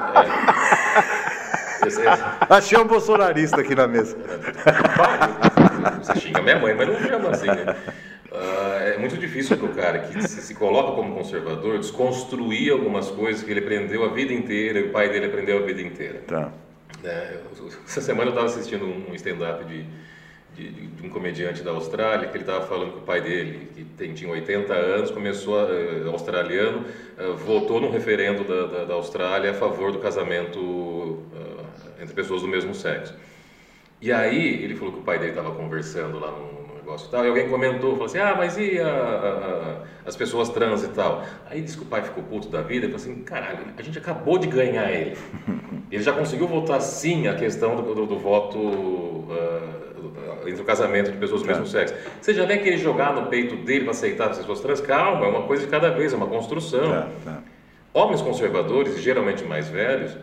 é. Achei um bolsonarista aqui na mesa. Você xinga minha mãe, mas não chama assim, né? Uh, é muito difícil para o cara que se, se, coloca como conservador desconstruir algumas coisas que ele aprendeu a vida inteira e o pai dele aprendeu a vida inteira. Tá. É, essa semana eu estava assistindo um stand-up de, de, de, um comediante da Austrália que ele estava falando que o pai dele, que tem, tinha 80 anos, começou a, uh, australiano, uh, votou num referendo da, da, da, Austrália a favor do casamento entre pessoas do mesmo sexo. E aí ele falou que o pai dele estava conversando lá num negócio e tal. E alguém comentou, falou assim, ah, mas e a, a, as pessoas trans e tal? Aí disse que o pai ficou puto da vida e falou assim, caralho, a gente acabou de ganhar ele. Ele já conseguiu votar sim a questão do, do, do voto uh, entre o casamento de pessoas do mesmo sexo. Você já vê que ele jogar no peito dele para aceitar as pessoas trans? Calma, é uma coisa de cada vez, é uma construção. Tá, tá. Homens conservadores, geralmente mais velhos,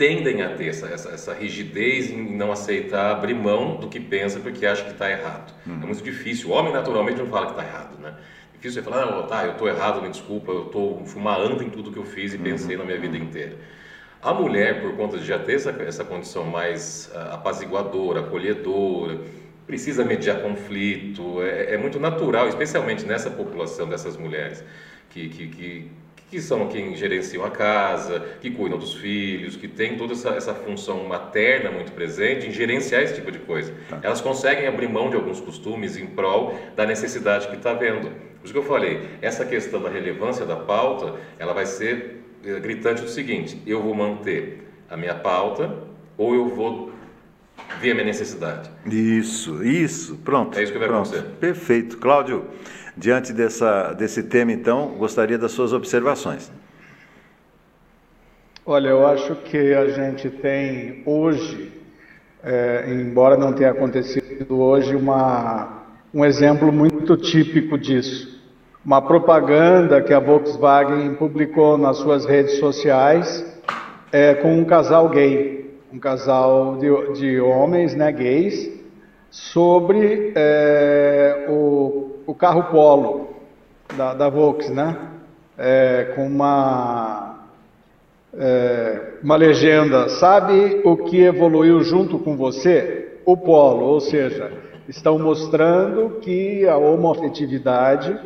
tendem a ter essa, essa, essa, rigidez em não aceitar abrir mão do que pensa porque acha que está errado. Uhum. É muito difícil. O homem naturalmente não fala que está errado, né? Difícil você falar, ah, tá, eu estou errado, me desculpa, eu estou fumando em tudo que eu fiz e uhum. pensei na minha vida inteira. A mulher, por conta de já ter essa, essa condição mais uh, apaziguadora, acolhedora, precisa mediar conflito, é, é, muito natural, especialmente nessa população dessas mulheres que, que, que que são quem gerenciam a casa, que cuidam dos filhos, que tem toda essa, essa função materna muito presente em gerenciar esse tipo de coisa. Tá. Elas conseguem abrir mão de alguns costumes em prol da necessidade que está vendo. Por isso que eu falei, essa questão da relevância da pauta, ela vai ser eh, gritante o seguinte, eu vou manter a minha pauta ou eu vou ver a minha necessidade. Isso, isso, pronto. É isso que vai pronto. acontecer. Perfeito. Cláudio, Diante dessa, desse tema, então, gostaria das suas observações. Olha, eu acho que a gente tem hoje, é, embora não tenha acontecido hoje, uma, um exemplo muito típico disso. Uma propaganda que a Volkswagen publicou nas suas redes sociais é, com um casal gay, um casal de, de homens né, gays, sobre é, o o carro Polo da, da né? É, com uma, é, uma legenda, sabe o que evoluiu junto com você? O Polo, ou seja, estão mostrando que a homoafetividade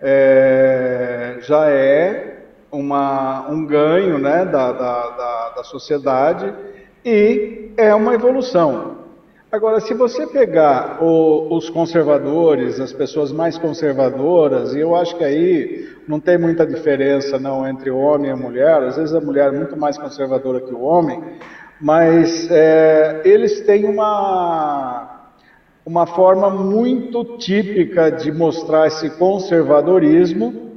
é, já é uma, um ganho né, da, da, da, da sociedade e é uma evolução. Agora, se você pegar o, os conservadores, as pessoas mais conservadoras, e eu acho que aí não tem muita diferença não entre homem e mulher, às vezes a mulher é muito mais conservadora que o homem, mas é, eles têm uma, uma forma muito típica de mostrar esse conservadorismo,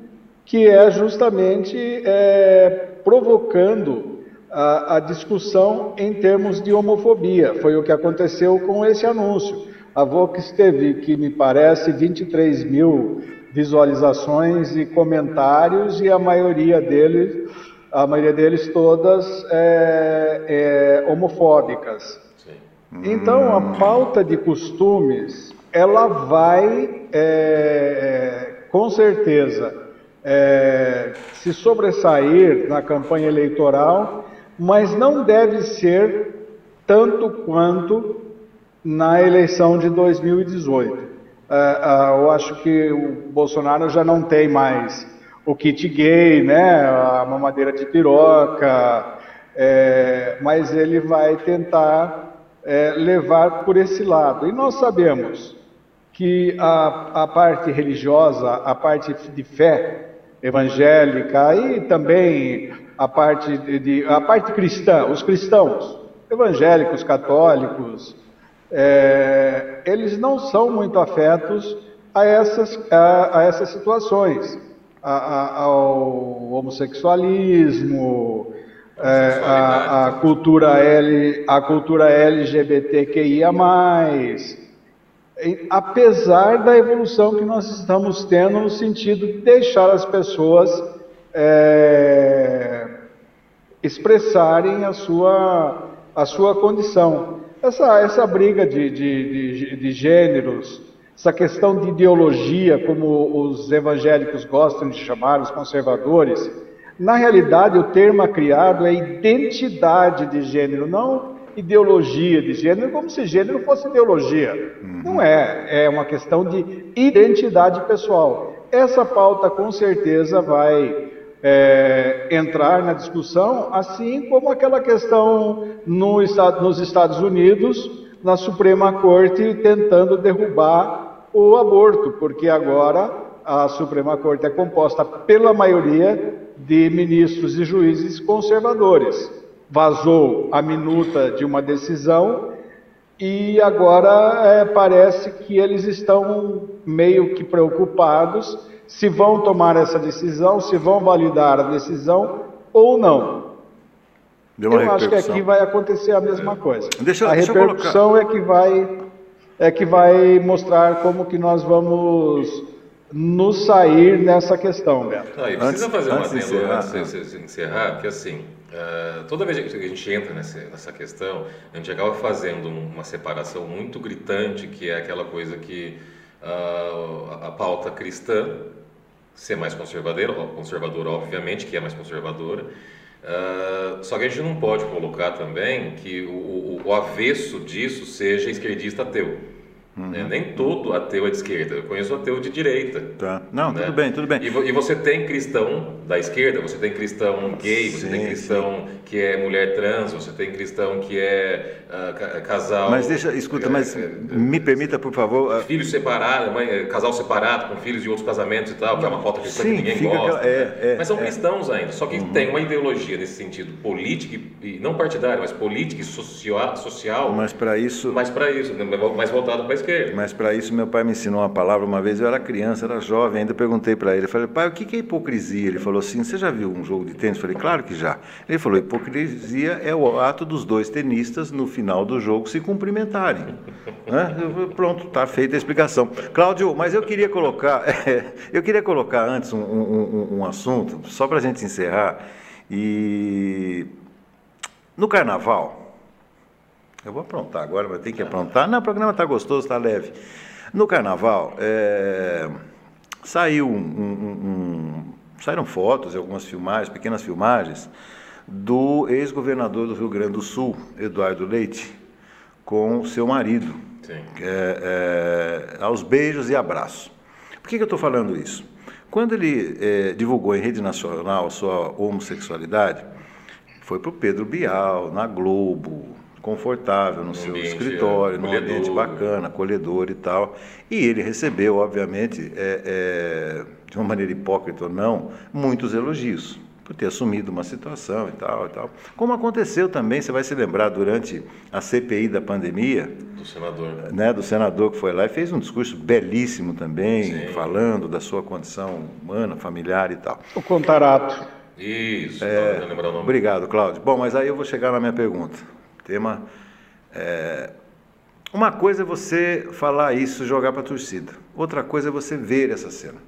que é justamente é, provocando a, a discussão em termos de homofobia. Foi o que aconteceu com esse anúncio. A Vox teve, que me parece, 23 mil visualizações e comentários e a maioria deles, a maioria deles todas é, é, homofóbicas. Sim. Então a pauta de costumes ela vai é, com certeza é, se sobressair na campanha eleitoral mas não deve ser tanto quanto na eleição de 2018. Uh, uh, eu acho que o Bolsonaro já não tem mais o kit gay, né, a mamadeira de piroca, é, mas ele vai tentar é, levar por esse lado. E nós sabemos que a, a parte religiosa, a parte de fé evangélica e também a parte, de, a parte cristã, os cristãos, evangélicos, católicos, é, eles não são muito afetos a essas, a, a essas situações, a, a, ao homossexualismo, é, a, a, cultura L, a cultura LGBTQIA+, apesar da evolução que nós estamos tendo no sentido de deixar as pessoas é, expressarem a sua, a sua condição. Essa, essa briga de, de, de, de gêneros, essa questão de ideologia, como os evangélicos gostam de chamar, os conservadores, na realidade o termo criado é identidade de gênero, não ideologia de gênero, como se gênero fosse ideologia. Uhum. Não é, é uma questão de identidade pessoal. Essa pauta com certeza vai é, entrar na discussão, assim como aquela questão no nos Estados Unidos, na Suprema Corte, tentando derrubar o aborto, porque agora a Suprema Corte é composta pela maioria de ministros e juízes conservadores. Vazou a minuta de uma decisão e agora é, parece que eles estão meio que preocupados se vão tomar essa decisão, se vão validar a decisão ou não. eu acho que aqui vai acontecer a mesma coisa. Deixa, a deixa repercussão é que vai é que vai mostrar como que nós vamos nos sair nessa questão, Beto. Não, e precisa antes, fazer uma antes encerrar, antes de encerrar, que assim, uh, toda vez que a gente entra nessa, nessa questão, a gente acaba fazendo uma separação muito gritante, que é aquela coisa que uh, a pauta cristã ser mais conservadora, conservadora obviamente, que é mais conservadora. Uh, só que a gente não pode colocar também que o, o, o avesso disso seja esquerdista ateu. Uhum. Né? Nem todo ateu é de esquerda. Eu conheço ateu de direita. Tá. Não, né? tudo bem, tudo bem. E, e, você tem cristão da esquerda, você tem cristão gay, você sim, tem cristão sim. que é mulher trans, você tem cristão que é uh, casal. Mas deixa, escuta, mas é, me permita, por favor. Uh... Filhos separados, mãe, casal separado, com filhos de outros casamentos e tal, que é uma falta sim, que ninguém gosta. Aquela, é, é, mas são é. cristãos ainda, só que uhum. tem uma ideologia nesse sentido política e não partidária, mas política e social. social mas para isso. Mas para isso, né? mais voltado para a esquerda. Mas para isso meu pai me ensinou uma palavra uma vez, eu era criança, era jovem, ainda perguntei para ele, falei, pai, o que é hipocrisia? Ele falou assim, você já viu um jogo de tênis? Eu falei, claro que já. Ele falou, hipocrisia é o ato dos dois tenistas no final do jogo se cumprimentarem. Pronto, está feita a explicação. Cláudio, mas eu queria colocar, eu queria colocar antes um, um, um assunto, só para a gente encerrar, e no carnaval, eu vou aprontar agora, mas tem que aprontar. Não, o programa está gostoso, está leve. No carnaval, é, saiu um, um, um, saíram fotos e algumas filmagens, pequenas filmagens, do ex-governador do Rio Grande do Sul, Eduardo Leite, com seu marido. É, é, aos beijos e abraços. Por que, que eu estou falando isso? Quando ele é, divulgou em rede nacional sua homossexualidade, foi para o Pedro Bial, na Globo, confortável no, seu escritório, num ambiente bacana, acolhedor e tal. E ele recebeu, obviamente, é, é, de uma maneira hipócrita ou não, muitos elogios por ter assumido uma situação e tal e tal. Como aconteceu também, você vai se lembrar durante a CPI da pandemia, do senador, né, do senador que foi lá e fez um discurso belíssimo também, Sim. falando da sua condição humana, familiar e tal. O Contarato. Isso, é, não lembrar o nome. Obrigado, Cláudio. Bom, mas aí eu vou chegar na minha pergunta. Tema é, uma coisa é você falar isso, jogar para a torcida. Outra coisa é você ver essa cena.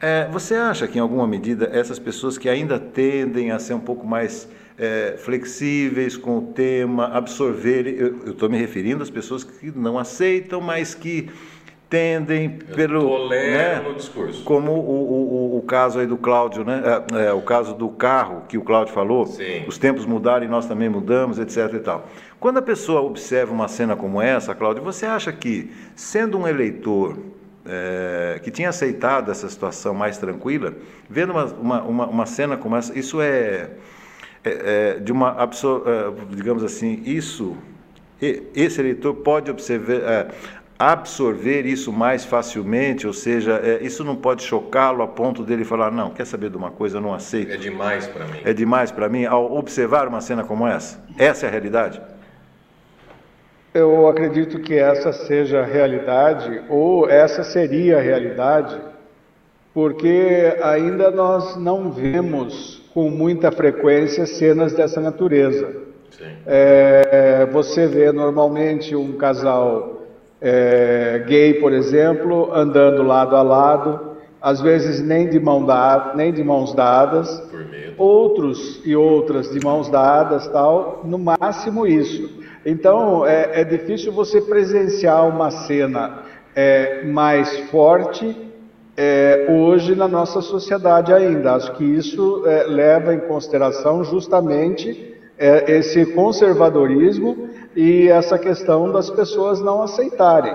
É, você acha que, em alguma medida, essas pessoas que ainda tendem a ser um pouco mais é, flexíveis com o tema, absorverem. Eu estou me referindo às pessoas que não aceitam, mas que tendem eu pelo né, no discurso. como o, o, o, caso aí do Cláudio, né? É, é, o caso do carro que o Cláudio falou, Sim. os tempos mudaram e nós também mudamos, etc. E tal. Quando a pessoa observa uma cena como essa, Cláudio, você acha que, sendo um eleitor é, que tinha aceitado essa situação mais tranquila, vendo uma, uma, uma, uma cena como essa, isso é, é, é de uma, é, digamos assim, isso, esse eleitor pode observar, é, absorver isso mais facilmente, ou seja, é, isso não pode chocá-lo a ponto dele falar, não, quer saber de uma coisa, eu não aceito. É demais para mim. É demais para mim, ao observar uma cena como essa. Essa é a realidade? Eu acredito que essa seja a realidade, ou essa seria a realidade, porque ainda nós não vemos com muita frequência cenas dessa natureza. É, você vê normalmente um casal é, gay, por exemplo, andando lado a lado, às vezes nem de, mão da, nem de mãos dadas, outros e outras de mãos dadas, tal, no máximo isso. Então, é, é difícil você presenciar uma cena é, mais forte é, hoje na nossa sociedade ainda. Acho que isso é, leva em consideração justamente é, esse conservadorismo e essa questão das pessoas não aceitarem.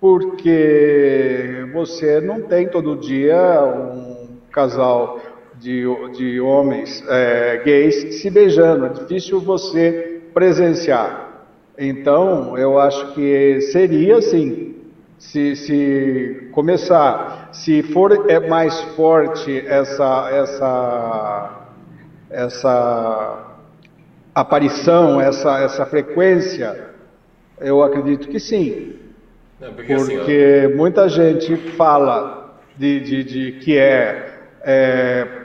Porque você não tem todo dia um casal de, de homens é, gays se beijando. É difícil você presenciar. Então, eu acho que seria assim, se, se começar, se for é mais forte essa, essa, essa aparição, essa, essa frequência, eu acredito que sim. Não, porque, porque assim, muita gente fala de, de, de que é, é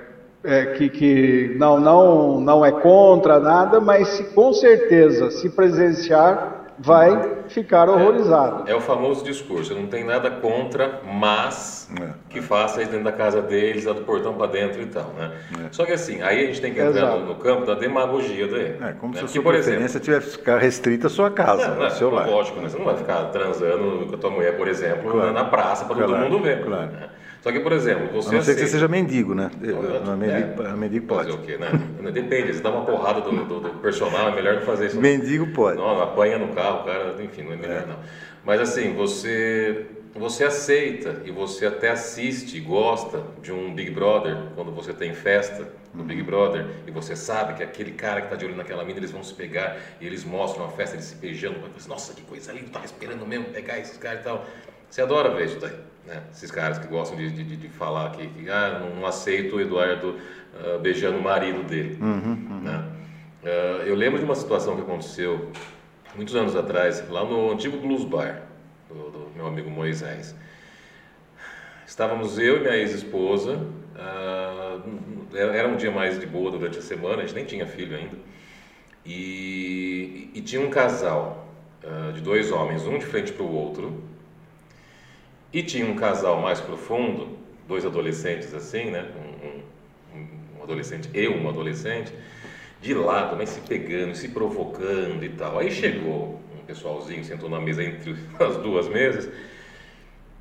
é, que, que não, não, não é contra nada, mas se, com certeza, se presenciar, vai ficar horrorizado. É, é, o famoso discurso, não tem nada contra, mas é. que faça isso dentro da casa deles, do portão para dentro e tal, né? É. Só que assim, aí a gente tem que entrar no, no, campo da demagogia daí. É, como né? se a sua por preferência tivesse ficar restrita à sua casa, não, seu lar. Lógico, né? Você não vai ficar transando com a tua mulher, por exemplo, claro. na praça para claro. todo mundo ver. Claro. Né? Só que, por exemplo, você. A não ser que você seja mendigo, né? Não, é, mendigo, é, mendigo pode. Fazer o quê, né? Depende, você dá uma porrada do, do, do, personal, é melhor não fazer isso. Mendigo pode. Não, apanha no carro, cara, enfim, não é melhor é. não. Mas assim, você, você aceita e você até assiste, gosta de um Big Brother quando você tem festa no Big Brother e você sabe que aquele cara que está de olho naquela mina, eles vão se pegar e eles mostram a festa, eles se beijando. Nossa, que coisa linda, tava esperando mesmo pegar esses caras e tal. Você adora ver isso daí. Né? Esses caras que gostam de, de, de falar que, que ah, não, não, aceito o Eduardo uh, beijando o marido dele. Uhum, uhum. Né? Uh, eu lembro de uma situação que aconteceu muitos anos atrás, lá no antigo Blues Bar, do, do meu amigo Moisés. Estávamos eu e minha ex-esposa, uh, era um dia mais de boa durante a semana, a gente nem tinha filho ainda, e, e tinha um casal de dois homens, um de frente para o outro, e tinha um casal mais profundo, dois adolescentes assim, né? Um, um, um adolescente e uma adolescente, de lá também se pegando, se provocando e tal. Aí chegou um pessoalzinho, sentou na mesa entre as duas mesas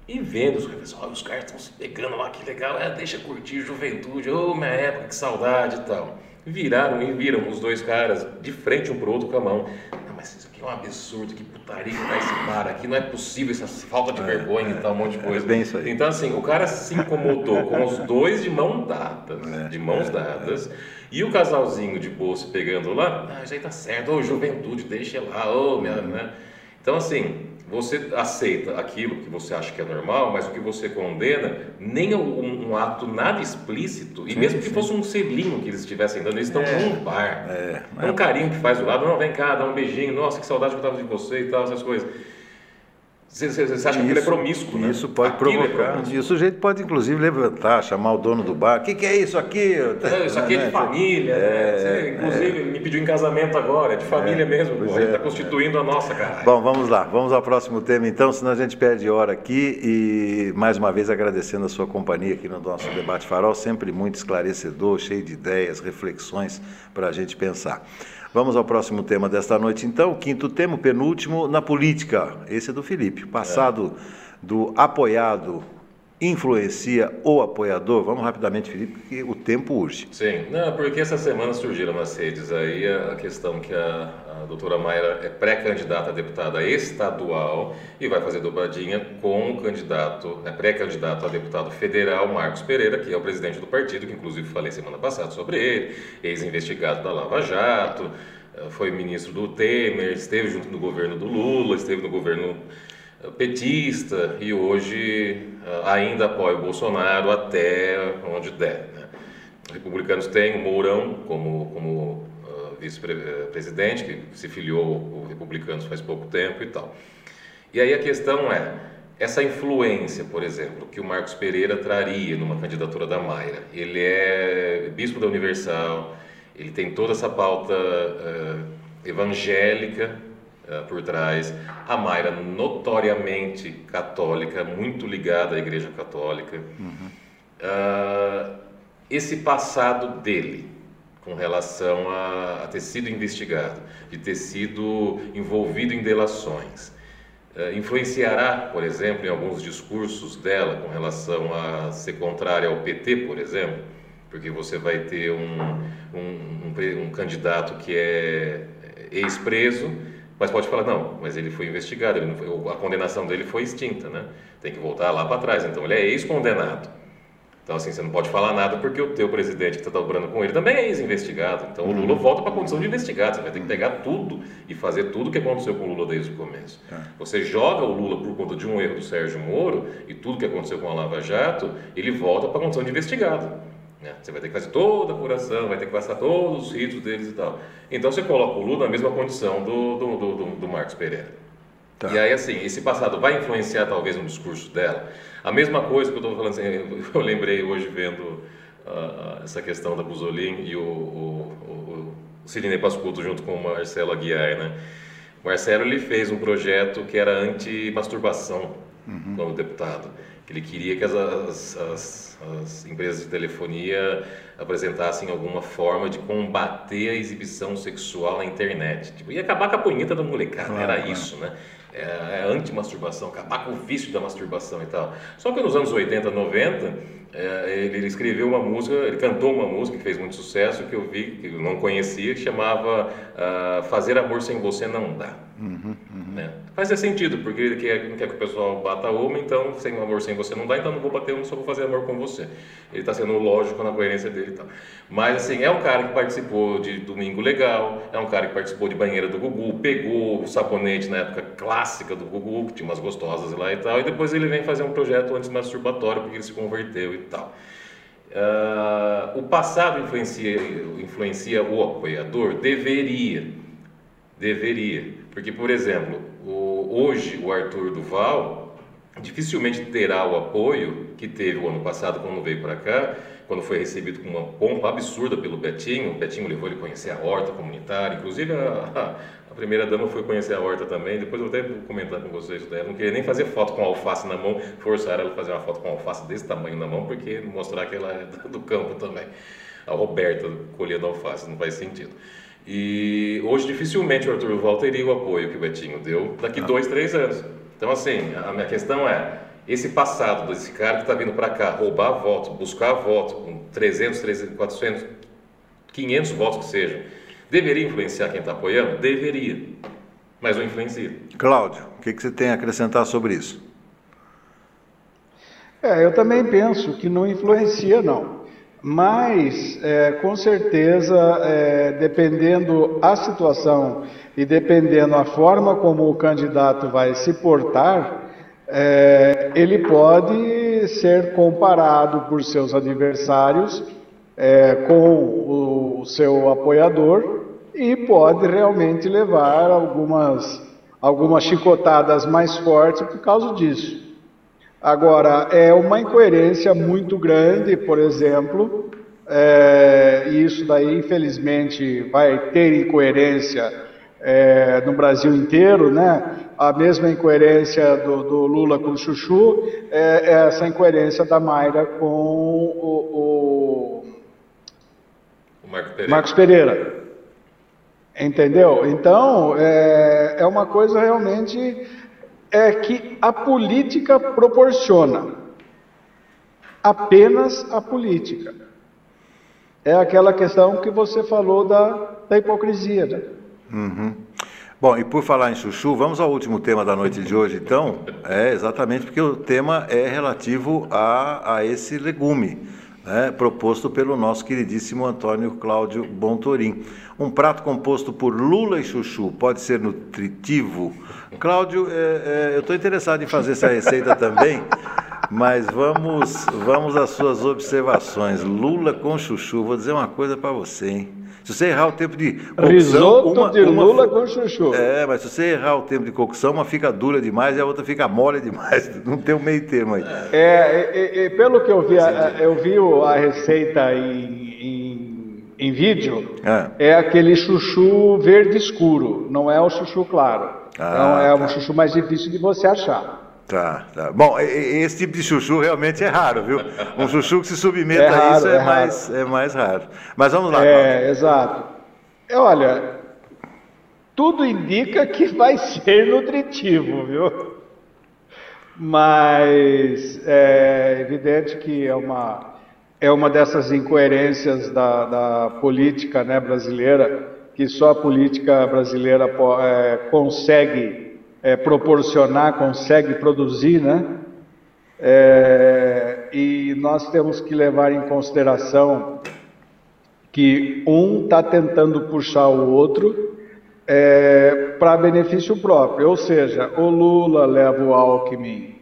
E vendo os caras, oh, os caras estão se pegando lá, que legal, é, deixa curtir juventude, ô, oh, minha época, que saudade e tal. Viraram e viram os dois caras de frente um pro outro com a mão. Não, mas isso aqui um absurdo, que putaria que tá esse bar aqui, não é possível essa falta de é, vergonha é, e tal, um monte de coisa. É bem isso aí. Então, assim, o cara se incomodou com os dois de mão dadas, é, de mãos é, dadas, e o casalzinho de bolso pegando lá, ah, já tá certo, ô, juventude, deixa lá, ô, minha, né? Então, assim, você aceita aquilo que você acha que é normal, mas o que você condena nem é um, um ato nada explícito, e sim, mesmo que sim. fosse um selinho que eles estivessem dando, eles estão é, num bar. É, é um carinho que faz do lado, não, vem cá, dá um beijinho, nossa, que saudade que eu tava de você e tal, essas coisas. Você, você, acha isso, que ele é promíscuo, né? Isso pode Aquilo é provocar. É e o sujeito pode, inclusive, levantar, chamar o dono do bar. O que, que, é isso aqui? É, isso aqui é de né? família. É, né? inclusive, me pediu em casamento agora. É de família é, mesmo. Pô, a gente está constituindo a nossa, cara. Bom, vamos lá. Vamos ao próximo tema, então, senão a gente perde hora aqui. E, mais uma vez, agradecendo a sua companhia aqui no nosso Debate Farol. Sempre muito esclarecedor, cheio de ideias, reflexões para a gente pensar. Vamos ao próximo tema desta noite, então. Quinto tema, penúltimo, na política. Esse é do Felipe. Passado é. do apoiado influencia o apoiador? Vamos rapidamente, Felipe, porque o tempo urge. Sim, não, porque essa semana surgiram nas redes aí a questão que a, a doutora Mayra é pré-candidata a deputada estadual e vai fazer dobradinha com o candidato, é pré-candidato a deputado federal, Marcos Pereira, que é o presidente do partido, que inclusive falei semana passada sobre ele, ex-investigado da Lava Jato, eh, foi ministro do Temer, esteve junto no governo do Lula, esteve no governo eh, petista e hoje eh, ainda apoia o Bolsonaro até onde der. Né? Os republicanos têm o Mourão como, como vice-presidente, que se filiou aos republicanos faz pouco tempo e tal. E aí a questão é, essa influência, por exemplo, que o Marcos Pereira traria numa candidatura da Mayra, ele é bispo da Universal, ele tem toda essa pauta uh, evangélica uh, por trás. A Mayra, notoriamente católica, muito ligada à Igreja Católica. Uhum. Uh, esse passado dele, com relação a, a, ter sido investigado, de ter sido envolvido em delações, influenciará, por exemplo, em alguns discursos dela com relação a ser contrária ao PT, por exemplo? porque você vai ter um, um, um, um candidato que é ex-preso, mas pode falar, não, mas ele foi investigado, ele foi, a condenação dele foi extinta, né? Tem que voltar lá para trás, então ele é ex-condenado. Então, assim, você não pode falar nada porque o teu presidente que está dobrando com ele também é ex-investigado. Então, o Lula volta para a condição de investigado. Você vai ter que pegar tudo e fazer tudo o que aconteceu com o Lula desde o começo. É. Você joga o Lula por conta de um erro do Sérgio Moro e tudo que aconteceu com a Lava Jato, ele volta para a condição de investigado. Né? Você vai ter que fazer toda a apuração, vai ter que passar todos os ritos deles e tal. Então você coloca o Lula na mesma condição do, do, do, do Marcos Pereira. Tá. E aí, assim, esse passado vai influenciar talvez no discurso dela. A mesma coisa que eu estou falando, assim, eu lembrei hoje vendo uh, essa questão da Buzolin e o, o, o, Sidney Pascuto junto com o Marcelo Aguiar, né? O Marcelo ele fez um projeto que era anti-masturbação uhum. como deputado. Ele queria que as, as, as, as, empresas de telefonia apresentassem alguma forma de combater a exibição sexual na internet. Tipo, ia acabar com a punheta da molecada, claro, era isso, né? É, é anti-masturbação, acabar com o vício da masturbação e tal. Só que nos anos 80, 90, é, ele escreveu uma música, ele cantou uma música que fez muito sucesso, que eu vi, que eu não conhecia, que chamava uh, Fazer Amor Sem Você Não Dá. Uhum, uhum. Né? Faz sentido, porque ele quer, não quer que o pessoal bata uma, então sem amor sem você não dá, então não vou bater uma, só vou fazer amor com você. Ele está sendo lógico na coerência dele e tal. Mas assim, é um cara que participou de Domingo Legal, é um cara que participou de Banheira do Gugu, pegou o sabonete na época clássica do Gugu, que tinha umas gostosas lá e tal, e depois ele vem fazer um projeto anti-masturbatório porque ele se converteu e tal. Uh, o passado influencia, influencia o apoiador? Deveria. Deveria. Porque, por exemplo, o, hoje o Arthur Duval dificilmente terá o apoio que teve o ano passado quando veio para cá, quando foi recebido com uma pompa absurda pelo Betinho. O Betinho levou ele a conhecer a horta comunitária, inclusive a, a primeira dama foi conhecer a horta também. Depois eu até vou comentar com vocês dela. Não queria nem fazer foto com alface na mão, forçar ela a fazer uma foto com alface desse tamanho na mão, porque mostrar que ela é do campo também. A Roberta colhendo alface, não faz sentido. E hoje dificilmente o Arthur Duval teria o apoio que o Betinho deu daqui ah. dois, três anos. Então, assim, a minha questão é: esse passado desse cara que está vindo para cá roubar votos, buscar votos com 300, 300, 400, 500 votos que sejam, deveria influenciar quem está apoiando? Deveria, mas não influencia. Cláudio, o que, que você tem a acrescentar sobre isso? É, eu também penso que não influencia, não. Mas, é, com certeza, é, dependendo a situação e dependendo a forma como o candidato vai se portar, é, ele pode ser comparado por seus adversários é, com o, o seu apoiador e pode realmente levar algumas, algumas chicotadas mais fortes por causa disso. Agora, é uma incoerência muito grande, por exemplo, é, e isso daí, infelizmente, vai ter incoerência é, no Brasil inteiro, né? A mesma incoerência do, do Lula com o Chuchu é, é, essa incoerência da Mayra com o, o, o Marcos Pereira. Marcos Pereira. Entendeu? Então, é, é uma coisa realmente é que a política proporciona. Apenas a política. É aquela questão que você falou da, da hipocrisia. Né? Uhum. Bom, e por falar em chuchu, vamos ao último tema da noite de hoje, então. É exatamente porque o tema é relativo a, a esse legume né, proposto pelo nosso queridíssimo Antônio Cláudio Bontorim. Um prato composto por lula e chuchu pode ser nutritivo? Cláudio, é, é, eu estou interessado em fazer essa receita também, mas vamos, vamos às suas observações. Lula com chuchu, vou dizer uma coisa para você, hein? Se você errar o tempo de cocção, Risoto uma, de uma, lula com chuchu. É, mas se você errar o tempo de cocção, uma fica dura demais e a outra fica mole demais. Não tem um meio termo aí. É, e, e, pelo que eu vi, a, eu vi a receita em, em, em vídeo, é. é. aquele chuchu verde escuro, não é o chuchu claro. Ah, então é tá. um chuchu mais difícil de você achar. Tá, tá. Bom, esse tipo de chuchu realmente é raro, viu? Um chuchu que se submeta é raro, a isso é, é mais, é mais raro. Mas vamos lá, É, Cláudio. exato. É, olha, tudo indica que vai ser nutritivo, viu? Mas é evidente que é uma, é uma dessas incoerências da, da política né, brasileira, que só a política brasileira é, consegue é, proporcionar, consegue produzir, né? É, e nós temos que levar em consideração que um está tentando puxar o outro é, para benefício próprio, ou seja, o Lula leva o Alckmin,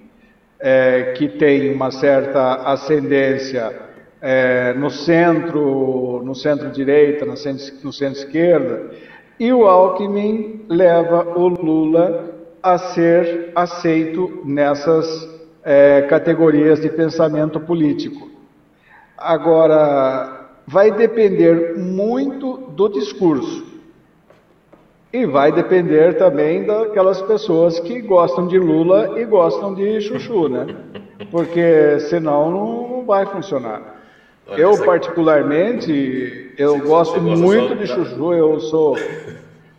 é, que tem uma certa ascendência é, no centro, no centro-direita, no centro-esquerda, e o Alckmin leva o Lula a ser aceito nessas é, categorias de pensamento político. Agora, vai depender muito do discurso. E vai depender também daquelas pessoas que gostam de Lula e gostam de Chuchu, né? Porque senão não vai funcionar. Eu, particularmente, eu gosto muito de Chuchu, eu sou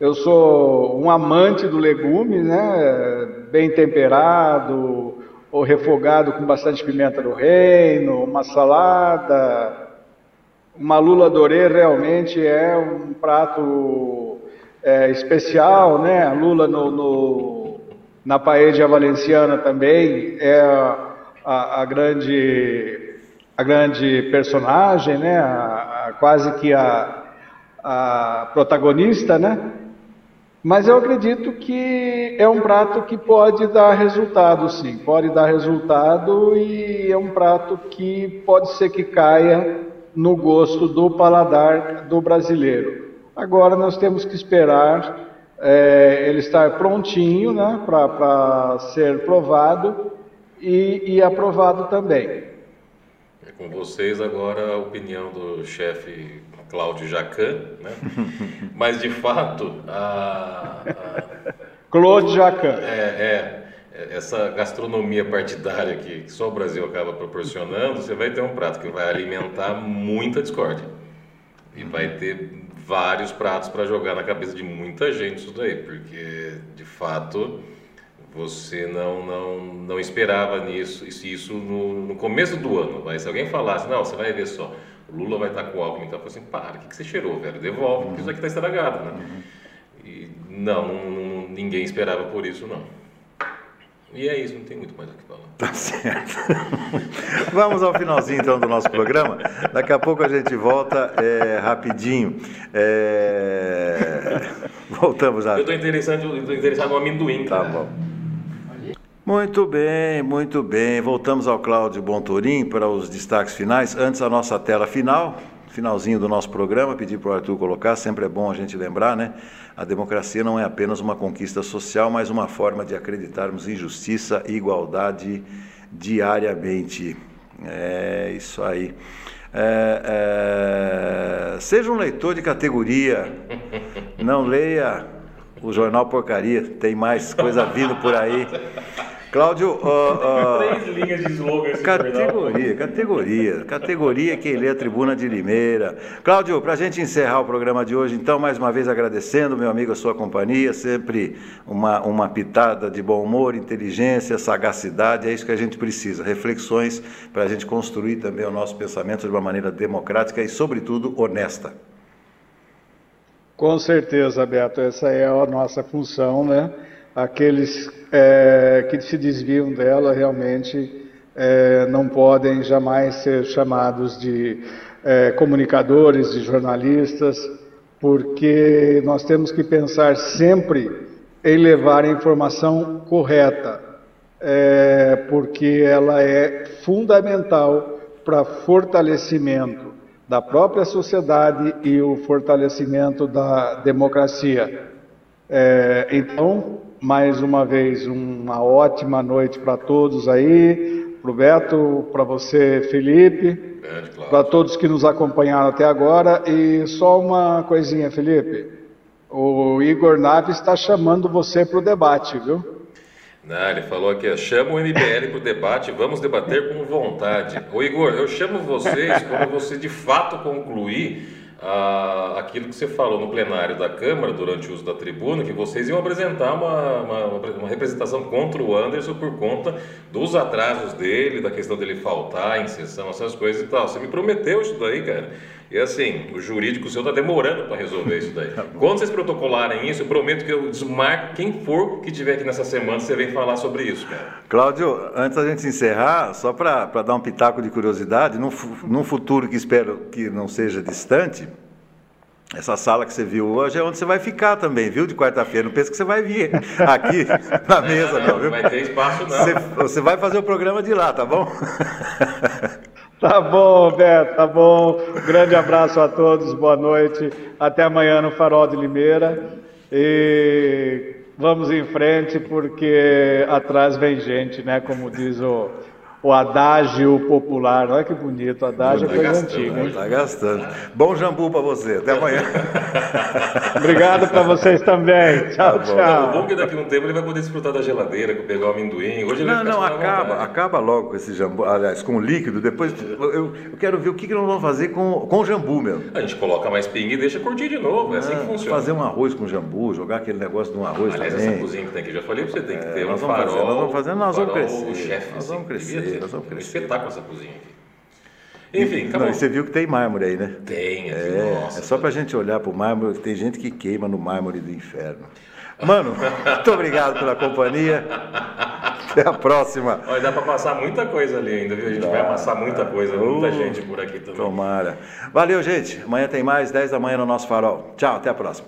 eu sou um amante do legume, né? Bem temperado, ou refogado com bastante pimenta do reino, uma salada. Uma lula dorê realmente é um prato é, especial, né? A lula no, no, na paella valenciana também é a, a, grande a grande personagem, né? A, a, quase que a, a protagonista, né? Mas eu acredito que é um prato que pode dar resultado, sim, pode dar resultado e é um prato que pode ser que caia no gosto do paladar do brasileiro. Agora nós temos que esperar é, ele estar prontinho né, para ser provado e, e aprovado também. É com vocês agora a opinião do chefe Cláudio Jacan, né? mas de fato a, a Claude Jacan é, é, essa gastronomia partidária que só o Brasil acaba proporcionando, você vai ter um prato que vai alimentar muita discórdia e vai ter vários pratos para jogar na cabeça de muita gente isso daí, porque de fato Você não, não, não esperava nisso, isso, isso no, no começo do ano. Mas se alguém falasse, não, você vai ver só, o Lula vai estar com álcool, então eu falei assim, para, o que, que você cheirou, velho? Devolve, porque isso aqui está estragado, né? Uhum. E não, não, ninguém esperava por isso, não. E é isso, não tem muito mais o que falar. Tá certo. Vamos ao finalzinho então do nosso programa. Daqui a pouco a gente volta é, rapidinho. É... Voltamos já. Eu estou interessado, interessado no amendoim. Tá cara. bom. Muito bem, muito bem. Voltamos ao Cláudio Bontorim para os destaques finais. Antes a nossa tela final, finalzinho do nosso programa, pedir para o Arthur colocar, sempre é bom a gente lembrar, né? A democracia não é apenas uma conquista social, mas uma forma de acreditarmos em justiça e igualdade diariamente. É isso aí. É, é, seja um leitor de categoria, não leia o jornal porcaria, tem mais coisa vindo por aí. Cláudio. Uh, uh, Três linhas de slogan. Categoria, categoria. Categoria quem lê a Tribuna de Limeira. Cláudio, para a gente encerrar o programa de hoje, então, mais uma vez agradecendo, meu amigo, a sua companhia. Sempre uma, uma pitada de bom humor, inteligência, sagacidade. É isso que a gente precisa. Reflexões para a gente construir também o nosso pensamento de uma maneira democrática e, sobretudo, honesta. Com certeza, Beto. Essa é a nossa função, né? Aqueles é, que se desviam dela realmente é, não podem jamais ser chamados de é, comunicadores, de jornalistas, porque nós temos que pensar sempre em levar a informação correta, é, porque ela é fundamental para fortalecimento da própria sociedade e o fortalecimento da democracia. É, então, mais uma vez, uma ótima noite para todos aí, para o Beto, para você, Felipe, para todos que nos acompanharam até agora. E só uma coisinha, Felipe. O Igor Naves está chamando você para o debate, viu? Não, ele falou aqui, chama o MBL para o debate, vamos debater com vontade. Ô Igor, eu chamo vocês quando você de fato concluir ah, aquilo que você falou no plenário da Câmara durante o uso da tribuna, que vocês iam apresentar uma, uma, uma, representação contra o Anderson por conta dos atrasos dele, da questão dele faltar em sessão, essas coisas e tal. Você me prometeu isso daí, cara. E assim, o jurídico seu está demorando para resolver isso daí. Tá Quando vocês protocolarem isso, eu prometo que eu desmarco quem for que tiver aqui nessa semana, você vem falar sobre isso, cara. Cláudio, antes da gente encerrar, só para dar um pitaco de curiosidade, num, num futuro que espero que não seja distante, essa sala que você viu hoje é onde você vai ficar também, viu? De quarta-feira. Não pensa que você vai vir aqui na mesa, não, não, viu? Não vai ter espaço, não. Você, você vai fazer o programa de lá, tá bom? Tá bom, Beto, tá bom. Grande abraço a todos, boa noite. Até amanhã no Farol de Limeira. E vamos em frente, porque atrás vem gente, né? Como diz o, o adágio popular. Olha que bonito, adágio é tá coisa antiga. Hein? Tá gastando. Bom jambu para você. Até amanhã. Obrigado para vocês também. Tchau, tá tchau. O bom é que daqui a um tempo ele vai poder desfrutar da geladeira, pegar o amendoim. Hoje ele não, não, acaba, acaba logo com esse jambu. Aliás, com o líquido. Depois eu, eu quero ver o que, que nós vamos fazer com, com o jambu, meu. A gente coloca mais pinga e deixa curtir de novo. É assim que ah, funciona. Fazer um arroz com jambu, jogar aquele negócio de um arroz Aliás, também. essa cozinha que tem aqui, já falei para você, tem que ter é, um farol. Fazer, nós vamos fazer, nós vamos crescer. Chefe, nós vamos assim, crescer nós vamos crescer. Um espetáculo essa cozinha aqui. Enfim, acabou. Não, você viu que tem mármore aí, né? Tem, aqui, é, nossa. É só pra gente olhar pro mármore, tem gente que queima no mármore do inferno. Mano, muito obrigado pela companhia. Até a próxima. Olha, dá para passar muita coisa ali ainda, viu? A gente dá, vai amassar muita coisa, muita uh, gente por aqui também. Tomara. Valeu, gente. Amanhã tem mais, 10 da manhã no nosso farol. Tchau, até a próxima.